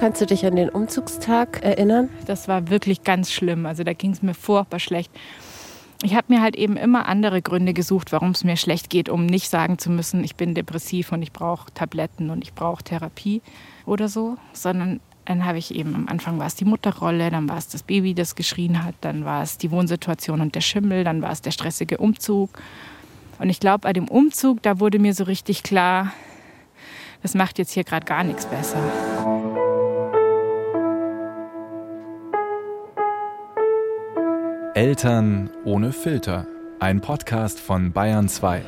Kannst du dich an den Umzugstag erinnern? Das war wirklich ganz schlimm. Also da ging es mir furchtbar schlecht. Ich habe mir halt eben immer andere Gründe gesucht, warum es mir schlecht geht, um nicht sagen zu müssen, ich bin depressiv und ich brauche Tabletten und ich brauche Therapie oder so, sondern dann habe ich eben am Anfang war es die Mutterrolle, dann war es das Baby, das geschrien hat, dann war es die Wohnsituation und der Schimmel, dann war es der stressige Umzug. Und ich glaube, bei dem Umzug, da wurde mir so richtig klar, das macht jetzt hier gerade gar nichts besser. Eltern ohne Filter. Ein Podcast von Bayern 2.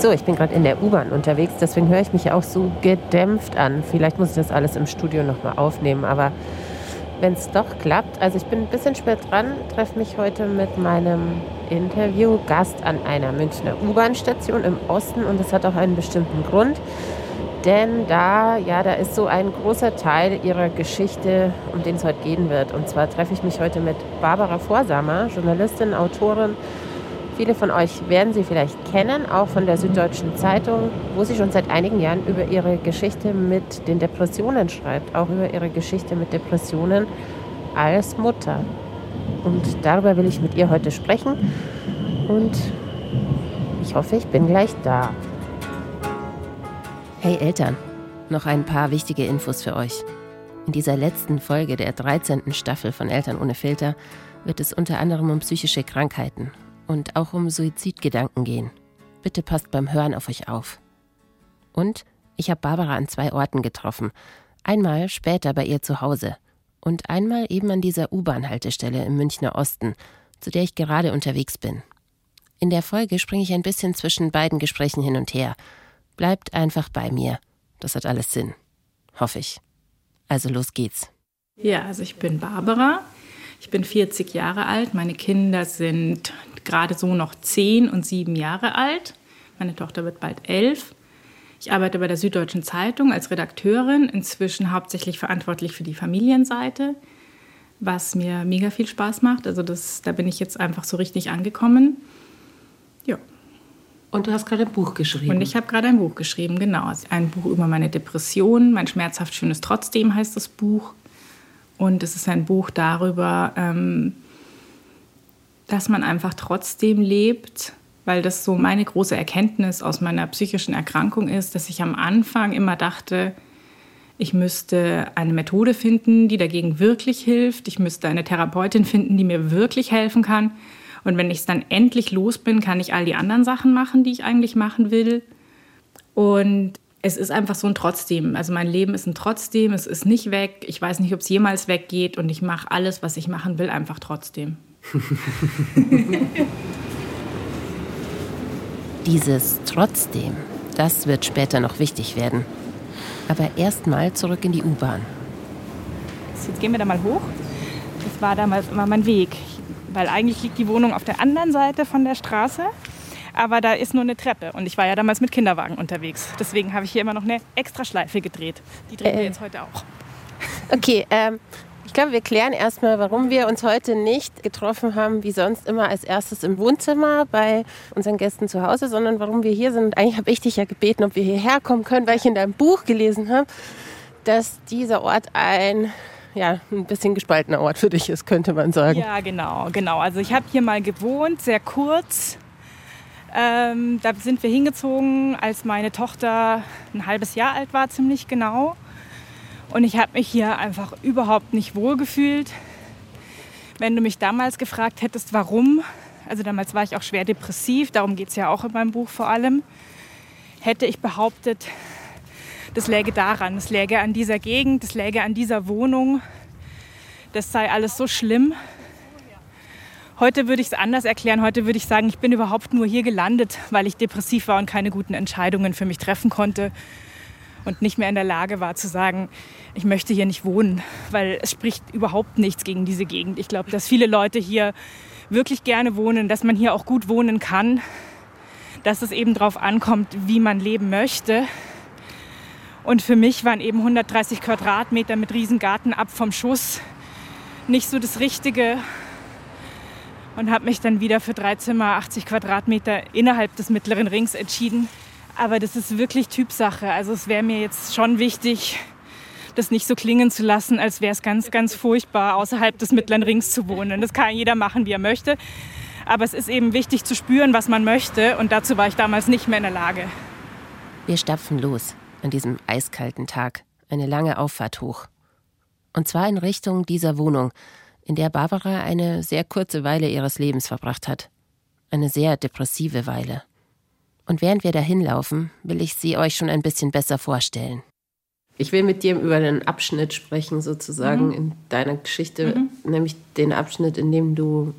So, ich bin gerade in der U-Bahn unterwegs, deswegen höre ich mich auch so gedämpft an. Vielleicht muss ich das alles im Studio nochmal aufnehmen, aber wenn es doch klappt, also ich bin ein bisschen spät dran, treffe mich heute mit meinem Interviewgast an einer Münchner U-Bahn-Station im Osten und das hat auch einen bestimmten Grund. Denn da, ja, da ist so ein großer Teil ihrer Geschichte, um den es heute gehen wird. Und zwar treffe ich mich heute mit Barbara Vorsamer, Journalistin, Autorin Viele von euch werden sie vielleicht kennen, auch von der Süddeutschen Zeitung, wo sie schon seit einigen Jahren über ihre Geschichte mit den Depressionen schreibt, auch über ihre Geschichte mit Depressionen als Mutter. Und darüber will ich mit ihr heute sprechen. Und ich hoffe, ich bin gleich da. Hey Eltern, noch ein paar wichtige Infos für euch. In dieser letzten Folge der 13. Staffel von Eltern ohne Filter wird es unter anderem um psychische Krankheiten und auch um Suizidgedanken gehen. Bitte passt beim Hören auf euch auf. Und ich habe Barbara an zwei Orten getroffen. Einmal später bei ihr zu Hause und einmal eben an dieser U-Bahn-Haltestelle im Münchner Osten, zu der ich gerade unterwegs bin. In der Folge springe ich ein bisschen zwischen beiden Gesprächen hin und her. Bleibt einfach bei mir. Das hat alles Sinn. Hoffe ich. Also los geht's. Ja, also ich bin Barbara. Ich bin 40 Jahre alt. Meine Kinder sind gerade so noch zehn und sieben Jahre alt. Meine Tochter wird bald elf. Ich arbeite bei der Süddeutschen Zeitung als Redakteurin, inzwischen hauptsächlich verantwortlich für die Familienseite, was mir mega viel Spaß macht. Also das, da bin ich jetzt einfach so richtig angekommen. Ja. Und du hast gerade ein Buch geschrieben. Und ich habe gerade ein Buch geschrieben, genau. Ein Buch über meine Depression. Mein schmerzhaft schönes Trotzdem heißt das Buch. Und es ist ein Buch darüber, ähm, dass man einfach trotzdem lebt, weil das so meine große Erkenntnis aus meiner psychischen Erkrankung ist, dass ich am Anfang immer dachte, ich müsste eine Methode finden, die dagegen wirklich hilft. Ich müsste eine Therapeutin finden, die mir wirklich helfen kann. Und wenn ich es dann endlich los bin, kann ich all die anderen Sachen machen, die ich eigentlich machen will. Und es ist einfach so ein Trotzdem. Also mein Leben ist ein Trotzdem, es ist nicht weg. Ich weiß nicht, ob es jemals weggeht und ich mache alles, was ich machen will, einfach trotzdem. Dieses trotzdem, das wird später noch wichtig werden. Aber erstmal zurück in die U-Bahn. Jetzt gehen wir da mal hoch. Das war damals immer mein Weg, weil eigentlich liegt die Wohnung auf der anderen Seite von der Straße. Aber da ist nur eine Treppe und ich war ja damals mit Kinderwagen unterwegs. Deswegen habe ich hier immer noch eine extra Schleife gedreht. Die drehen äh, wir jetzt heute auch. Okay, ähm, glaube, wir klären erstmal, warum wir uns heute nicht getroffen haben, wie sonst immer als erstes im Wohnzimmer bei unseren Gästen zu Hause, sondern warum wir hier sind. Eigentlich habe ich dich ja gebeten, ob wir hierher kommen können, weil ich in deinem Buch gelesen habe, dass dieser Ort ein ja, ein bisschen gespaltener Ort für dich ist, könnte man sagen. Ja, genau, genau. Also ich habe hier mal gewohnt, sehr kurz. Ähm, da sind wir hingezogen, als meine Tochter ein halbes Jahr alt war, ziemlich genau. Und ich habe mich hier einfach überhaupt nicht wohl gefühlt. Wenn du mich damals gefragt hättest, warum, also damals war ich auch schwer depressiv, darum geht es ja auch in meinem Buch vor allem, hätte ich behauptet, das läge daran, das läge an dieser Gegend, das läge an dieser Wohnung, das sei alles so schlimm. Heute würde ich es anders erklären. Heute würde ich sagen, ich bin überhaupt nur hier gelandet, weil ich depressiv war und keine guten Entscheidungen für mich treffen konnte und nicht mehr in der Lage war zu sagen, ich möchte hier nicht wohnen, weil es spricht überhaupt nichts gegen diese Gegend. Ich glaube, dass viele Leute hier wirklich gerne wohnen, dass man hier auch gut wohnen kann, dass es eben darauf ankommt, wie man leben möchte. Und für mich waren eben 130 Quadratmeter mit Riesengarten ab vom Schuss nicht so das Richtige. und habe mich dann wieder für drei Zimmer, 80 Quadratmeter innerhalb des mittleren Rings entschieden. Aber das ist wirklich Typsache. Also es wäre mir jetzt schon wichtig, das nicht so klingen zu lassen, als wäre es ganz, ganz furchtbar, außerhalb des mittleren Rings zu wohnen. Das kann jeder machen, wie er möchte. Aber es ist eben wichtig zu spüren, was man möchte. Und dazu war ich damals nicht mehr in der Lage. Wir stapfen los an diesem eiskalten Tag. Eine lange Auffahrt hoch. Und zwar in Richtung dieser Wohnung, in der Barbara eine sehr kurze Weile ihres Lebens verbracht hat. Eine sehr depressive Weile. Und während wir dahin laufen, will ich sie euch schon ein bisschen besser vorstellen. Ich will mit dir über einen Abschnitt sprechen, sozusagen, mhm. in deiner Geschichte, mhm. nämlich den Abschnitt, in dem du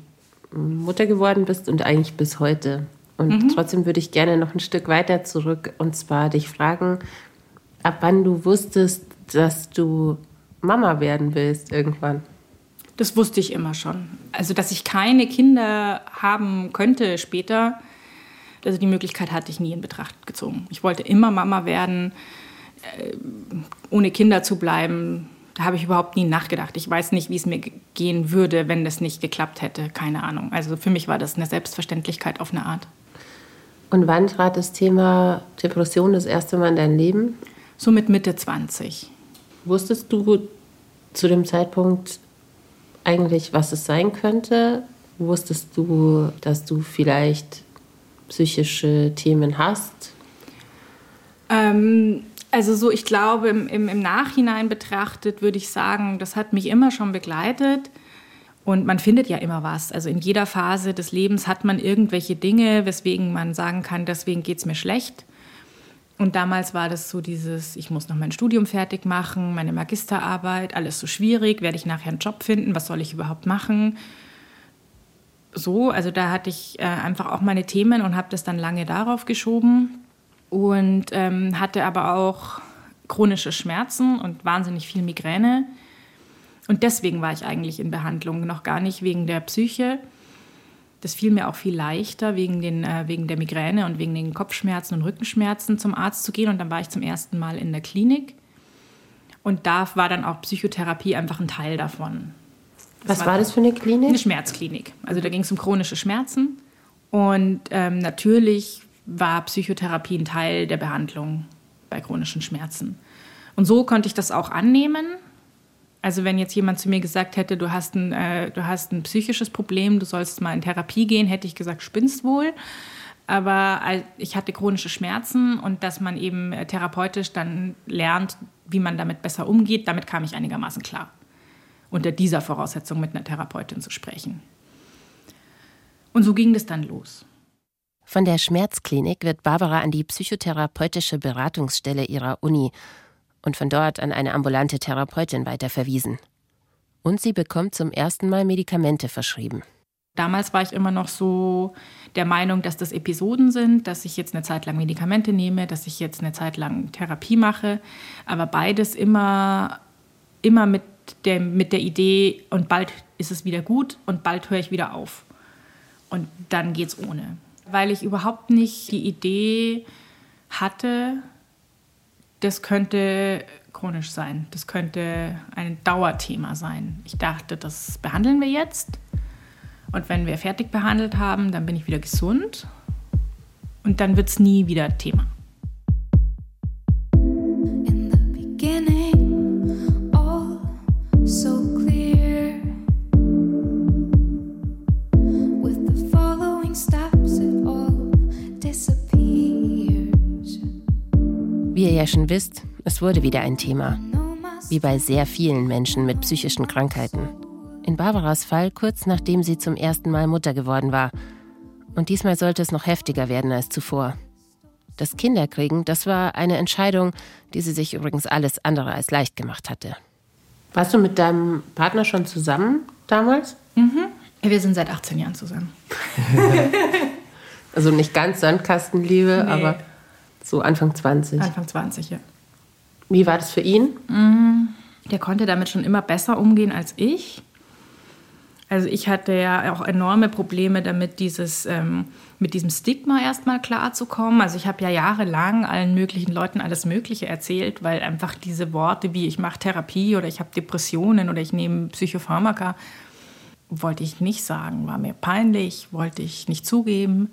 Mutter geworden bist und eigentlich bis heute. Und mhm. trotzdem würde ich gerne noch ein Stück weiter zurück und zwar dich fragen, ab wann du wusstest, dass du Mama werden willst irgendwann. Das wusste ich immer schon. Also, dass ich keine Kinder haben könnte später, also die Möglichkeit hatte ich nie in Betracht gezogen. Ich wollte immer Mama werden, äh, ohne Kinder zu bleiben. Da habe ich überhaupt nie nachgedacht. Ich weiß nicht, wie es mir gehen würde, wenn das nicht geklappt hätte. Keine Ahnung. Also für mich war das eine Selbstverständlichkeit auf eine Art. Und wann trat das Thema Depression das erste Mal in dein Leben? So mit Mitte 20. Wusstest du zu dem Zeitpunkt eigentlich, was es sein könnte? Wusstest du, dass du vielleicht psychische Themen hast? Ähm, also so, ich glaube, im, im, im Nachhinein betrachtet würde ich sagen, das hat mich immer schon begleitet. Und man findet ja immer was. Also in jeder Phase des Lebens hat man irgendwelche Dinge, weswegen man sagen kann, deswegen geht es mir schlecht. Und damals war das so dieses, ich muss noch mein Studium fertig machen, meine Magisterarbeit, alles so schwierig, werde ich nachher einen Job finden, was soll ich überhaupt machen? So, also da hatte ich äh, einfach auch meine Themen und habe das dann lange darauf geschoben und ähm, hatte aber auch chronische Schmerzen und wahnsinnig viel Migräne und deswegen war ich eigentlich in Behandlung, noch gar nicht wegen der Psyche. Das fiel mir auch viel leichter, wegen, den, äh, wegen der Migräne und wegen den Kopfschmerzen und Rückenschmerzen zum Arzt zu gehen. Und dann war ich zum ersten Mal in der Klinik. Und da war dann auch Psychotherapie einfach ein Teil davon. Was war, war das für eine Klinik? Eine Schmerzklinik. Also da ging es um chronische Schmerzen. Und ähm, natürlich war Psychotherapie ein Teil der Behandlung bei chronischen Schmerzen. Und so konnte ich das auch annehmen also wenn jetzt jemand zu mir gesagt hätte, du hast ein, äh, du hast ein psychisches Problem, du sollst mal in Therapie gehen, hätte ich gesagt, spinnst wohl. Aber ich hatte chronische Schmerzen und dass man eben äh, therapeutisch dann lernt, wie man damit besser umgeht, damit kam ich einigermaßen klar. Unter dieser Voraussetzung mit einer Therapeutin zu sprechen. Und so ging das dann los. Von der Schmerzklinik wird Barbara an die psychotherapeutische Beratungsstelle ihrer Uni und von dort an eine ambulante Therapeutin weiterverwiesen. Und sie bekommt zum ersten Mal Medikamente verschrieben. Damals war ich immer noch so der Meinung, dass das Episoden sind, dass ich jetzt eine Zeit lang Medikamente nehme, dass ich jetzt eine Zeit lang Therapie mache. Aber beides immer, immer mit, der, mit der Idee, und bald ist es wieder gut und bald höre ich wieder auf. Und dann geht es ohne. Weil ich überhaupt nicht die Idee hatte, das könnte chronisch sein. Das könnte ein Dauerthema sein. Ich dachte, das behandeln wir jetzt. Und wenn wir fertig behandelt haben, dann bin ich wieder gesund. Und dann wird es nie wieder Thema. Ja schon wisst, es wurde wieder ein Thema. Wie bei sehr vielen Menschen mit psychischen Krankheiten. In Barbaras Fall kurz nachdem sie zum ersten Mal Mutter geworden war. Und diesmal sollte es noch heftiger werden als zuvor. Das Kinderkriegen, das war eine Entscheidung, die sie sich übrigens alles andere als leicht gemacht hatte. Warst du mit deinem Partner schon zusammen damals? Mhm. Wir sind seit 18 Jahren zusammen. also nicht ganz Sandkastenliebe, nee. aber so Anfang 20. Anfang 20, ja. Wie war das für ihn? Mm, der konnte damit schon immer besser umgehen als ich. Also ich hatte ja auch enorme Probleme damit, dieses, ähm, mit diesem Stigma erstmal klarzukommen. Also ich habe ja jahrelang allen möglichen Leuten alles Mögliche erzählt, weil einfach diese Worte wie ich mache Therapie oder ich habe Depressionen oder ich nehme Psychopharmaka, wollte ich nicht sagen, war mir peinlich, wollte ich nicht zugeben.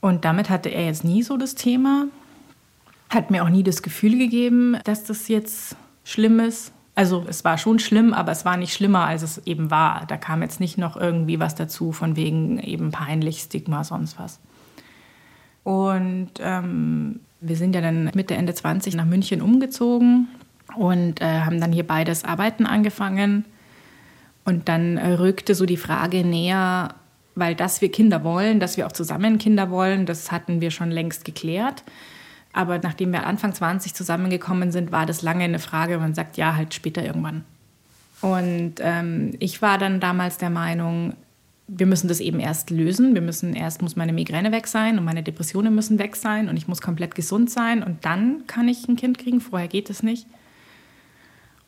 Und damit hatte er jetzt nie so das Thema, hat mir auch nie das Gefühl gegeben, dass das jetzt schlimm ist. Also es war schon schlimm, aber es war nicht schlimmer, als es eben war. Da kam jetzt nicht noch irgendwie was dazu, von wegen eben peinlich, Stigma, sonst was. Und ähm, wir sind ja dann Mitte, Ende 20 nach München umgezogen und äh, haben dann hier beides Arbeiten angefangen. Und dann äh, rückte so die Frage näher, weil dass wir Kinder wollen, dass wir auch zusammen Kinder wollen, das hatten wir schon längst geklärt. Aber nachdem wir Anfang 20 zusammengekommen sind, war das lange eine Frage. Man sagt ja, halt später irgendwann. Und ähm, ich war dann damals der Meinung, wir müssen das eben erst lösen. Wir müssen erst muss meine Migräne weg sein und meine Depressionen müssen weg sein und ich muss komplett gesund sein und dann kann ich ein Kind kriegen. Vorher geht es nicht.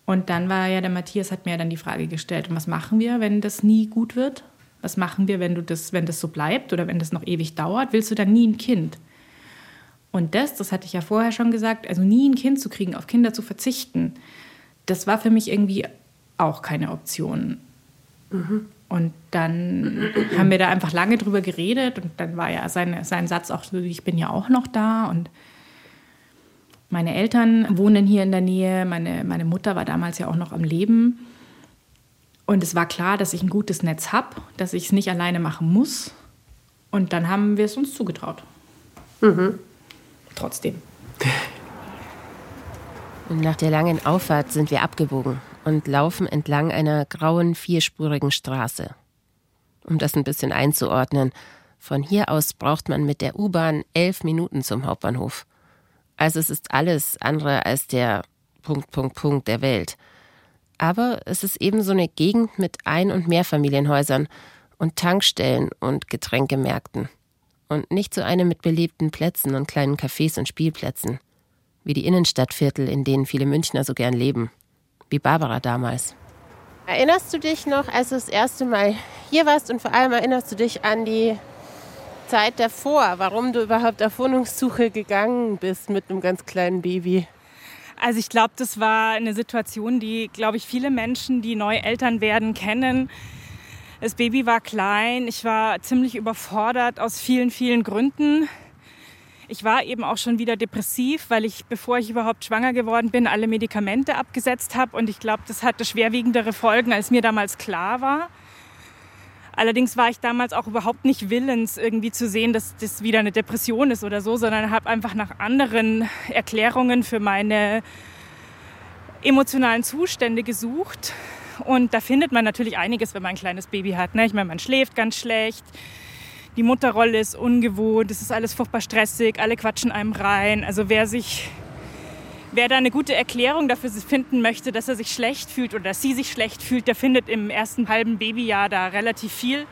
Und dann war ja der Matthias hat mir dann die Frage gestellt, was machen wir, wenn das nie gut wird? Was machen wir, wenn du das, wenn das so bleibt oder wenn das noch ewig dauert? Willst du dann nie ein Kind? Und das, das hatte ich ja vorher schon gesagt, also nie ein Kind zu kriegen, auf Kinder zu verzichten, das war für mich irgendwie auch keine Option. Mhm. Und dann haben wir da einfach lange drüber geredet und dann war ja sein, sein Satz auch so, ich bin ja auch noch da und meine Eltern wohnen hier in der Nähe, meine, meine Mutter war damals ja auch noch am Leben. Und es war klar, dass ich ein gutes Netz habe, dass ich es nicht alleine machen muss. Und dann haben wir es uns zugetraut. Mhm. Trotzdem. Nach der langen Auffahrt sind wir abgebogen und laufen entlang einer grauen vierspurigen Straße. Um das ein bisschen einzuordnen, von hier aus braucht man mit der U-Bahn elf Minuten zum Hauptbahnhof. Also es ist alles andere als der Punkt, Punkt, Punkt der Welt. Aber es ist eben so eine Gegend mit Ein- und Mehrfamilienhäusern und Tankstellen und Getränkemärkten. Und nicht so eine mit belebten Plätzen und kleinen Cafés und Spielplätzen. Wie die Innenstadtviertel, in denen viele Münchner so gern leben. Wie Barbara damals. Erinnerst du dich noch, als du das erste Mal hier warst und vor allem erinnerst du dich an die Zeit davor, warum du überhaupt auf Wohnungssuche gegangen bist mit einem ganz kleinen Baby? Also ich glaube, das war eine Situation, die, glaube ich, viele Menschen, die neu Eltern werden, kennen. Das Baby war klein, ich war ziemlich überfordert aus vielen, vielen Gründen. Ich war eben auch schon wieder depressiv, weil ich, bevor ich überhaupt schwanger geworden bin, alle Medikamente abgesetzt habe. Und ich glaube, das hatte schwerwiegendere Folgen, als mir damals klar war. Allerdings war ich damals auch überhaupt nicht willens, irgendwie zu sehen, dass das wieder eine Depression ist oder so, sondern habe einfach nach anderen Erklärungen für meine emotionalen Zustände gesucht. Und da findet man natürlich einiges, wenn man ein kleines Baby hat. Ne? Ich meine, man schläft ganz schlecht, die Mutterrolle ist ungewohnt, es ist alles furchtbar stressig, alle quatschen einem rein. Also wer sich Wer da eine gute Erklärung dafür finden möchte, dass er sich schlecht fühlt oder dass sie sich schlecht fühlt, der findet im ersten halben Babyjahr da relativ viel,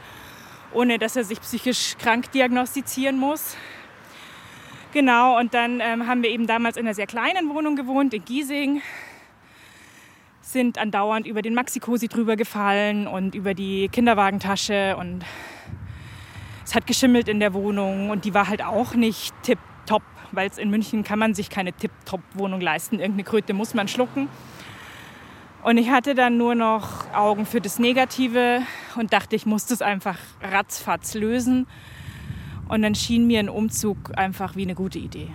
ohne dass er sich psychisch krank diagnostizieren muss. Genau, und dann ähm, haben wir eben damals in einer sehr kleinen Wohnung gewohnt, in Giesing, sind andauernd über den Maxi-Cosi drüber gefallen und über die Kinderwagentasche und es hat geschimmelt in der Wohnung und die war halt auch nicht tipp weil in München kann man sich keine Tip-Top-Wohnung leisten. Irgendeine Kröte muss man schlucken. Und ich hatte dann nur noch Augen für das Negative und dachte, ich muss das einfach ratzfatz lösen. Und dann schien mir ein Umzug einfach wie eine gute Idee.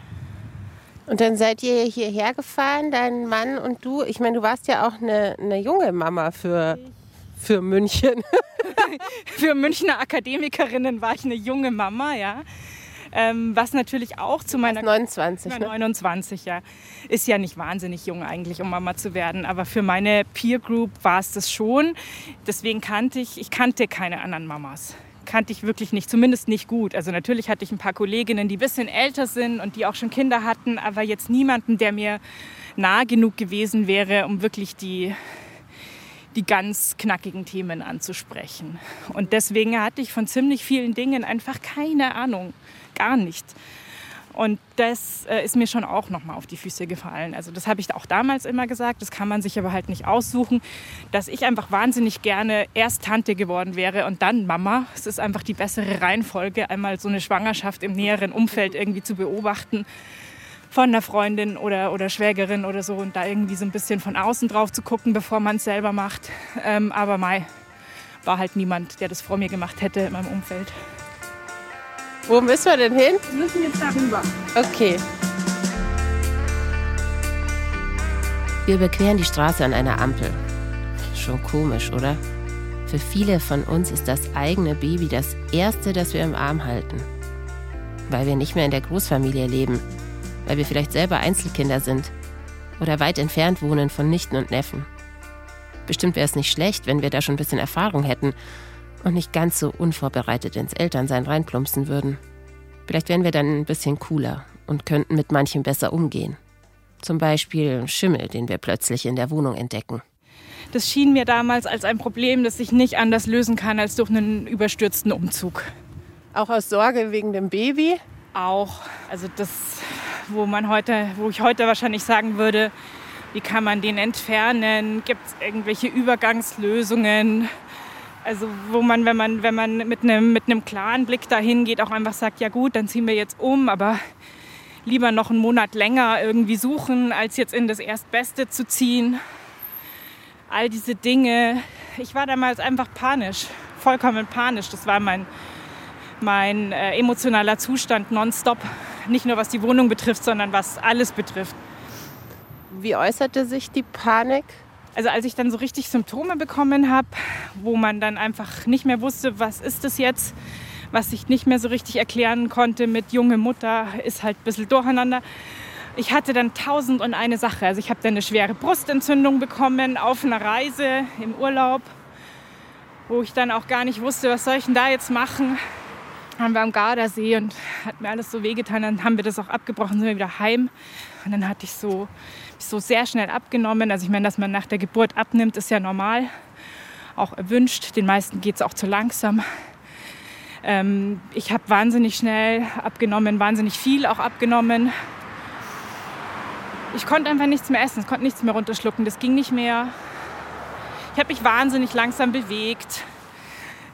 Und dann seid ihr hierher gefahren, dein Mann und du. Ich meine, du warst ja auch eine, eine junge Mama für, für München. für Münchner Akademikerinnen war ich eine junge Mama, ja. Ähm, was natürlich auch zu meiner... 29, ne? 29, ja. Ist ja nicht wahnsinnig jung eigentlich, um Mama zu werden. Aber für meine Peer Group war es das schon. Deswegen kannte ich, ich kannte keine anderen Mamas kannte ich wirklich nicht, zumindest nicht gut. Also natürlich hatte ich ein paar Kolleginnen, die ein bisschen älter sind und die auch schon Kinder hatten, aber jetzt niemanden, der mir nah genug gewesen wäre, um wirklich die, die ganz knackigen Themen anzusprechen. Und deswegen hatte ich von ziemlich vielen Dingen einfach keine Ahnung gar nicht. Und das äh, ist mir schon auch nochmal auf die Füße gefallen. Also das habe ich auch damals immer gesagt, das kann man sich aber halt nicht aussuchen, dass ich einfach wahnsinnig gerne erst Tante geworden wäre und dann Mama. Es ist einfach die bessere Reihenfolge, einmal so eine Schwangerschaft im näheren Umfeld irgendwie zu beobachten, von einer Freundin oder, oder Schwägerin oder so und da irgendwie so ein bisschen von außen drauf zu gucken, bevor man es selber macht. Ähm, aber Mai war halt niemand, der das vor mir gemacht hätte in meinem Umfeld. Wo müssen wir denn hin? Wir müssen jetzt darüber. Okay. Wir überqueren die Straße an einer Ampel. Schon komisch, oder? Für viele von uns ist das eigene Baby das erste, das wir im Arm halten. Weil wir nicht mehr in der Großfamilie leben, weil wir vielleicht selber Einzelkinder sind oder weit entfernt wohnen von Nichten und Neffen. Bestimmt wäre es nicht schlecht, wenn wir da schon ein bisschen Erfahrung hätten und nicht ganz so unvorbereitet ins Elternsein reinplumpsen würden. Vielleicht wären wir dann ein bisschen cooler und könnten mit manchem besser umgehen. Zum Beispiel Schimmel, den wir plötzlich in der Wohnung entdecken. Das schien mir damals als ein Problem, das ich nicht anders lösen kann als durch einen überstürzten Umzug. Auch aus Sorge wegen dem Baby? Auch. Also das, wo man heute, wo ich heute wahrscheinlich sagen würde, wie kann man den entfernen? Gibt es irgendwelche Übergangslösungen? Also wo man, wenn man, wenn man mit einem, mit einem klaren Blick dahin geht, auch einfach sagt, ja gut, dann ziehen wir jetzt um, aber lieber noch einen Monat länger irgendwie suchen, als jetzt in das Erstbeste zu ziehen. All diese Dinge. Ich war damals einfach panisch, vollkommen panisch. Das war mein, mein äh, emotionaler Zustand nonstop. Nicht nur was die Wohnung betrifft, sondern was alles betrifft. Wie äußerte sich die Panik? Also als ich dann so richtig Symptome bekommen habe, wo man dann einfach nicht mehr wusste, was ist das jetzt, was ich nicht mehr so richtig erklären konnte mit junge Mutter, ist halt ein bisschen durcheinander. Ich hatte dann tausend und eine Sache. Also ich habe dann eine schwere Brustentzündung bekommen auf einer Reise im Urlaub, wo ich dann auch gar nicht wusste, was soll ich denn da jetzt machen. Waren wir am Gardasee und hat mir alles so wehgetan. Dann haben wir das auch abgebrochen, sind wir wieder heim. Und dann hatte ich so, so sehr schnell abgenommen. Also ich meine, dass man nach der Geburt abnimmt, ist ja normal, auch erwünscht. Den meisten geht es auch zu langsam. Ähm, ich habe wahnsinnig schnell abgenommen, wahnsinnig viel auch abgenommen. Ich konnte einfach nichts mehr essen, konnte nichts mehr runterschlucken, das ging nicht mehr. Ich habe mich wahnsinnig langsam bewegt.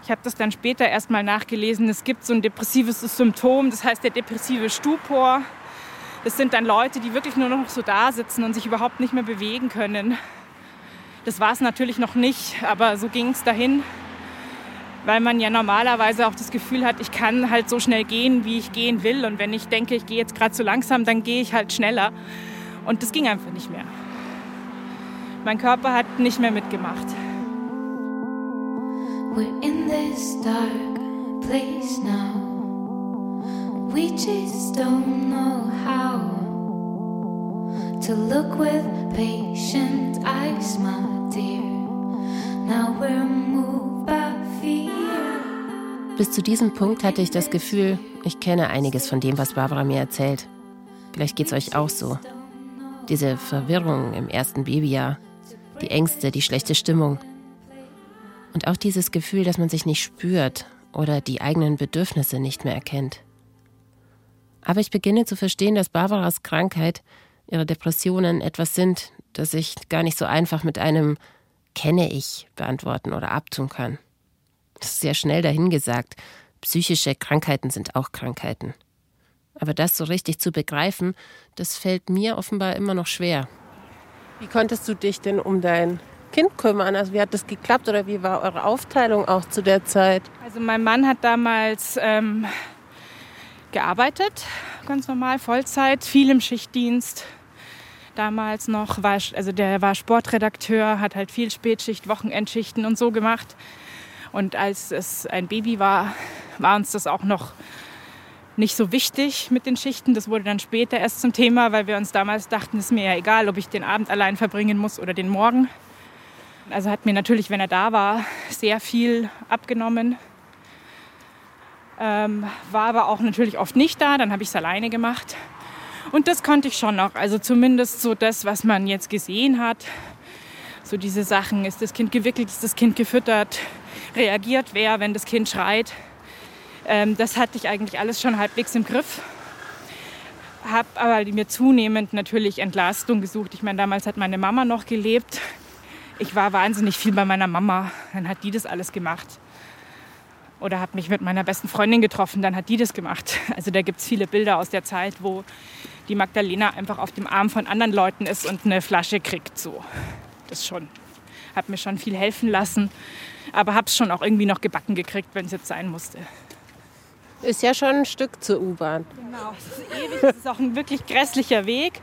Ich habe das dann später erst mal nachgelesen. Es gibt so ein depressives Symptom, das heißt der depressive Stupor. Das sind dann Leute, die wirklich nur noch so da sitzen und sich überhaupt nicht mehr bewegen können. Das war es natürlich noch nicht, aber so ging es dahin weil man ja normalerweise auch das Gefühl hat, ich kann halt so schnell gehen, wie ich gehen will. Und wenn ich denke, ich gehe jetzt gerade zu langsam, dann gehe ich halt schneller. Und das ging einfach nicht mehr. Mein Körper hat nicht mehr mitgemacht. We're in this dark place now. We just don't know how to look with patient eyes, my dear. Now we're moved by bis zu diesem Punkt hatte ich das Gefühl, ich kenne einiges von dem, was Barbara mir erzählt. Vielleicht geht es euch auch so. Diese Verwirrung im ersten Babyjahr, die Ängste, die schlechte Stimmung. Und auch dieses Gefühl, dass man sich nicht spürt oder die eigenen Bedürfnisse nicht mehr erkennt. Aber ich beginne zu verstehen, dass Barbaras Krankheit, ihre Depressionen etwas sind, das ich gar nicht so einfach mit einem kenne ich beantworten oder abtun kann. Das ist sehr schnell dahingesagt. Psychische Krankheiten sind auch Krankheiten. Aber das so richtig zu begreifen, das fällt mir offenbar immer noch schwer. Wie konntest du dich denn um dein Kind kümmern? Also wie hat das geklappt oder wie war eure Aufteilung auch zu der Zeit? Also mein Mann hat damals ähm, gearbeitet, ganz normal, Vollzeit, viel im Schichtdienst. Damals noch war, also der war Sportredakteur, hat halt viel Spätschicht, Wochenendschichten und so gemacht. Und als es ein Baby war, war uns das auch noch nicht so wichtig mit den Schichten. Das wurde dann später erst zum Thema, weil wir uns damals dachten, es ist mir ja egal, ob ich den Abend allein verbringen muss oder den Morgen. Also hat mir natürlich, wenn er da war, sehr viel abgenommen. Ähm, war aber auch natürlich oft nicht da, dann habe ich es alleine gemacht. Und das konnte ich schon noch. Also zumindest so das, was man jetzt gesehen hat. So diese Sachen, ist das Kind gewickelt, ist das Kind gefüttert, reagiert wer, wenn das Kind schreit. Ähm, das hatte ich eigentlich alles schon halbwegs im Griff. Habe aber mir zunehmend natürlich Entlastung gesucht. Ich meine, damals hat meine Mama noch gelebt. Ich war wahnsinnig viel bei meiner Mama. Dann hat die das alles gemacht. Oder habe mich mit meiner besten Freundin getroffen, dann hat die das gemacht. Also da gibt es viele Bilder aus der Zeit, wo die Magdalena einfach auf dem Arm von anderen Leuten ist und eine Flasche kriegt. So. Das schon. Hat mir schon viel helfen lassen. Aber habe es schon auch irgendwie noch gebacken gekriegt, wenn es jetzt sein musste. Ist ja schon ein Stück zur U-Bahn. Genau, es ist ewig. Es ist auch ein wirklich grässlicher Weg.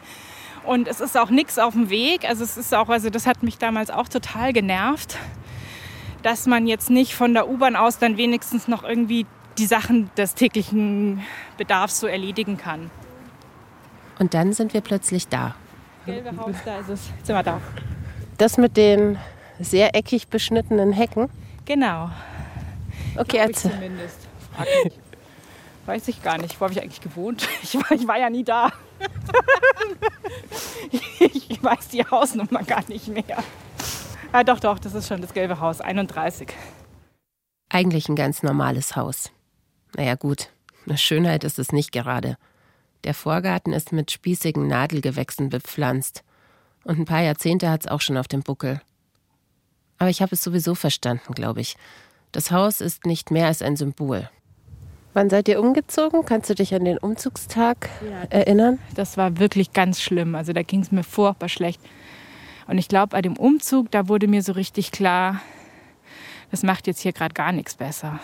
Und es ist auch nichts auf dem Weg. Also es ist auch, also das hat mich damals auch total genervt, dass man jetzt nicht von der U-Bahn aus dann wenigstens noch irgendwie die Sachen des täglichen Bedarfs so erledigen kann. Und dann sind wir plötzlich da. Gelbe Haus, da ist es. Jetzt sind wir da. Das mit den sehr eckig beschnittenen Hecken. Genau. Okay, erzähl. zumindest. Weiß ich gar nicht. Wo habe ich eigentlich gewohnt? Ich war, ich war ja nie da. ich weiß die Hausnummer gar nicht mehr. Ah, doch, doch, das ist schon das gelbe Haus, 31. Eigentlich ein ganz normales Haus. Naja gut, eine Schönheit ist es nicht gerade. Der Vorgarten ist mit spießigen Nadelgewächsen bepflanzt. Und ein paar Jahrzehnte hat es auch schon auf dem Buckel. Aber ich habe es sowieso verstanden, glaube ich. Das Haus ist nicht mehr als ein Symbol. Wann seid ihr umgezogen? Kannst du dich an den Umzugstag erinnern? Das war wirklich ganz schlimm. Also da ging es mir furchtbar schlecht. Und ich glaube, bei dem Umzug, da wurde mir so richtig klar, das macht jetzt hier gerade gar nichts besser.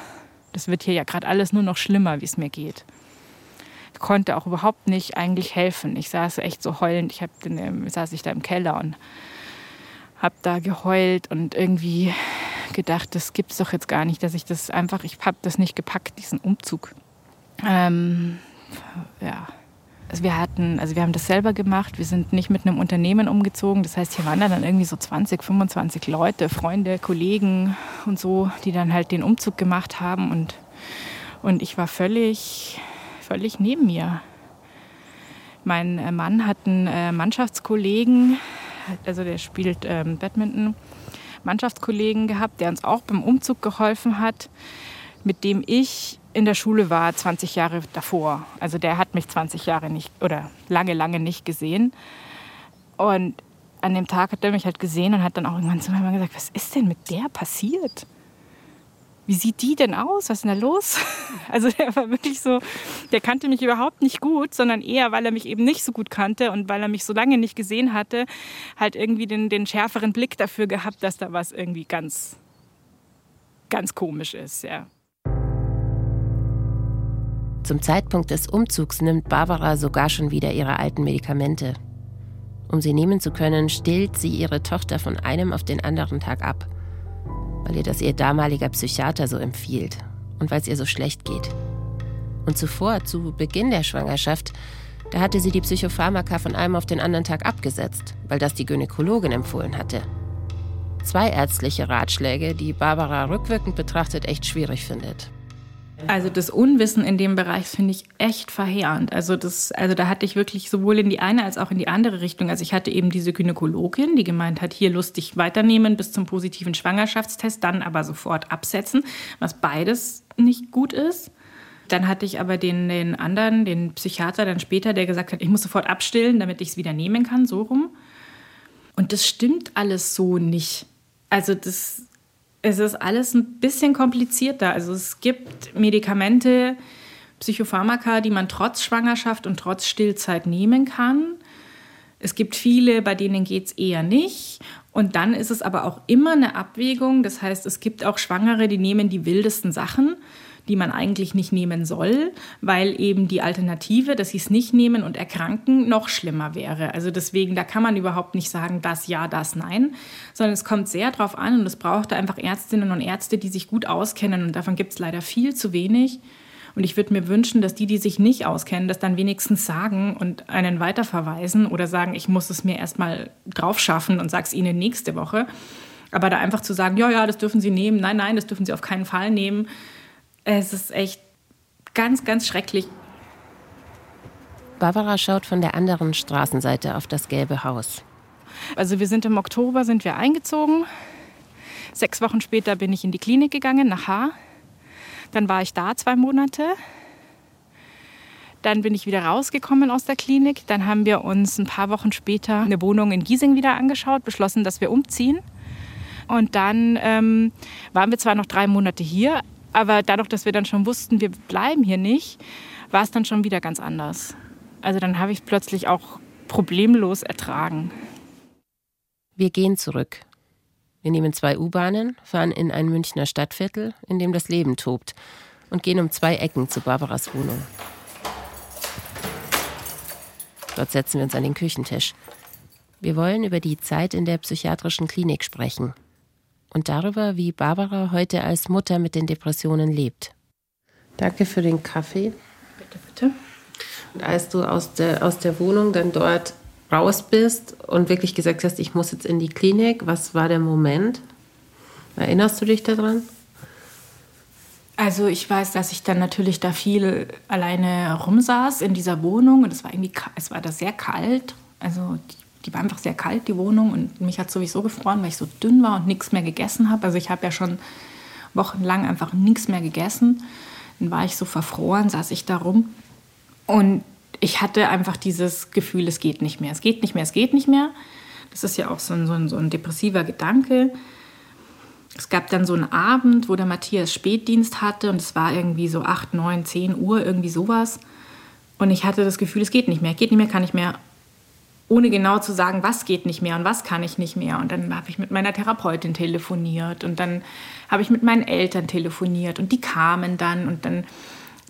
Das wird hier ja gerade alles nur noch schlimmer, wie es mir geht. Ich konnte auch überhaupt nicht eigentlich helfen. Ich saß echt so heulend. Ich hab, in, saß ich da im Keller und habe da geheult und irgendwie gedacht, das gibt's doch jetzt gar nicht, dass ich das einfach, ich habe das nicht gepackt, diesen Umzug. Ähm, ja. Also wir hatten, also wir haben das selber gemacht. Wir sind nicht mit einem Unternehmen umgezogen. Das heißt, hier waren dann irgendwie so 20, 25 Leute, Freunde, Kollegen und so, die dann halt den Umzug gemacht haben und und ich war völlig, völlig neben mir. Mein äh, Mann hat einen äh, Mannschaftskollegen, also der spielt ähm, Badminton, Mannschaftskollegen gehabt, der uns auch beim Umzug geholfen hat, mit dem ich in der Schule war, 20 Jahre davor. Also der hat mich 20 Jahre nicht oder lange, lange nicht gesehen. Und an dem Tag hat er mich halt gesehen und hat dann auch irgendwann zu mir gesagt, was ist denn mit der passiert? Wie sieht die denn aus? Was ist denn da los? Also der war wirklich so, der kannte mich überhaupt nicht gut, sondern eher, weil er mich eben nicht so gut kannte und weil er mich so lange nicht gesehen hatte, halt irgendwie den, den schärferen Blick dafür gehabt, dass da was irgendwie ganz, ganz komisch ist, ja. Zum Zeitpunkt des Umzugs nimmt Barbara sogar schon wieder ihre alten Medikamente. Um sie nehmen zu können, stillt sie ihre Tochter von einem auf den anderen Tag ab, weil ihr das ihr damaliger Psychiater so empfiehlt und weil es ihr so schlecht geht. Und zuvor, zu Beginn der Schwangerschaft, da hatte sie die Psychopharmaka von einem auf den anderen Tag abgesetzt, weil das die Gynäkologin empfohlen hatte. Zwei ärztliche Ratschläge, die Barbara rückwirkend betrachtet echt schwierig findet. Also das Unwissen in dem Bereich finde ich echt verheerend. Also das, also da hatte ich wirklich sowohl in die eine als auch in die andere Richtung. Also ich hatte eben diese Gynäkologin, die gemeint hat, hier lustig weiternehmen bis zum positiven Schwangerschaftstest, dann aber sofort absetzen, was beides nicht gut ist. Dann hatte ich aber den, den anderen, den Psychiater dann später, der gesagt hat, ich muss sofort abstillen, damit ich es wieder nehmen kann, so rum. Und das stimmt alles so nicht. Also das, es ist alles ein bisschen komplizierter. Also es gibt Medikamente, Psychopharmaka, die man trotz Schwangerschaft und trotz Stillzeit nehmen kann. Es gibt viele, bei denen geht es eher nicht. Und dann ist es aber auch immer eine Abwägung. Das heißt, es gibt auch Schwangere, die nehmen die wildesten Sachen, die man eigentlich nicht nehmen soll, weil eben die Alternative, dass sie es nicht nehmen und erkranken, noch schlimmer wäre. Also deswegen, da kann man überhaupt nicht sagen, das ja, das nein, sondern es kommt sehr drauf an und es braucht einfach Ärztinnen und Ärzte, die sich gut auskennen und davon gibt es leider viel zu wenig. Und ich würde mir wünschen, dass die, die sich nicht auskennen, das dann wenigstens sagen und einen weiterverweisen oder sagen, ich muss es mir erstmal drauf schaffen und sag's ihnen nächste Woche. Aber da einfach zu sagen, ja, ja, das dürfen sie nehmen, nein, nein, das dürfen sie auf keinen Fall nehmen, es ist echt ganz, ganz schrecklich. Barbara schaut von der anderen Straßenseite auf das gelbe Haus. Also wir sind im Oktober sind wir eingezogen. Sechs Wochen später bin ich in die Klinik gegangen, nach Haar. Dann war ich da zwei Monate. Dann bin ich wieder rausgekommen aus der Klinik. Dann haben wir uns ein paar Wochen später eine Wohnung in Giesing wieder angeschaut, beschlossen, dass wir umziehen. Und dann ähm, waren wir zwar noch drei Monate hier, Aber dadurch, dass wir dann schon wussten, wir bleiben hier nicht, war es dann schon wieder ganz anders. Also dann habe ich es plötzlich auch problemlos ertragen. Wir gehen zurück. Wir nehmen zwei U-Bahnen, fahren in ein Münchner Stadtviertel, in dem das Leben tobt, und gehen um zwei Ecken zu Barbaras Wohnung. Dort setzen wir uns an den Küchentisch. Wir wollen über die Zeit in der psychiatrischen Klinik sprechen und darüber, wie Barbara heute als Mutter mit den Depressionen lebt. Danke für den Kaffee. Bitte, bitte. Und als du aus der, aus der Wohnung dann dort raus bist und wirklich gesagt hast, ich muss jetzt in die Klinik, was war der Moment? Erinnerst du dich daran? Also ich weiß, dass ich dann natürlich da viel alleine rumsaß in dieser Wohnung und es war irgendwie, es war da sehr kalt. Also die, die war einfach sehr kalt, die Wohnung und mich hat sowieso gefroren, weil ich so dünn war und nichts mehr gegessen habe. Also ich habe ja schon wochenlang einfach nichts mehr gegessen. Dann war ich so verfroren, saß ich da rum und ich hatte einfach dieses Gefühl, es geht nicht mehr, es geht nicht mehr, es geht nicht mehr. Das ist ja auch so ein, so ein, so ein depressiver Gedanke. Es gab dann so einen Abend, wo der Matthias Spätdienst hatte und es war irgendwie so 8, 9, 10 Uhr, irgendwie sowas. Und ich hatte das Gefühl, es geht nicht mehr, geht nicht mehr, kann nicht mehr. Ohne genau zu sagen, was geht nicht mehr und was kann ich nicht mehr. Und dann habe ich mit meiner Therapeutin telefoniert und dann habe ich mit meinen Eltern telefoniert und die kamen dann und dann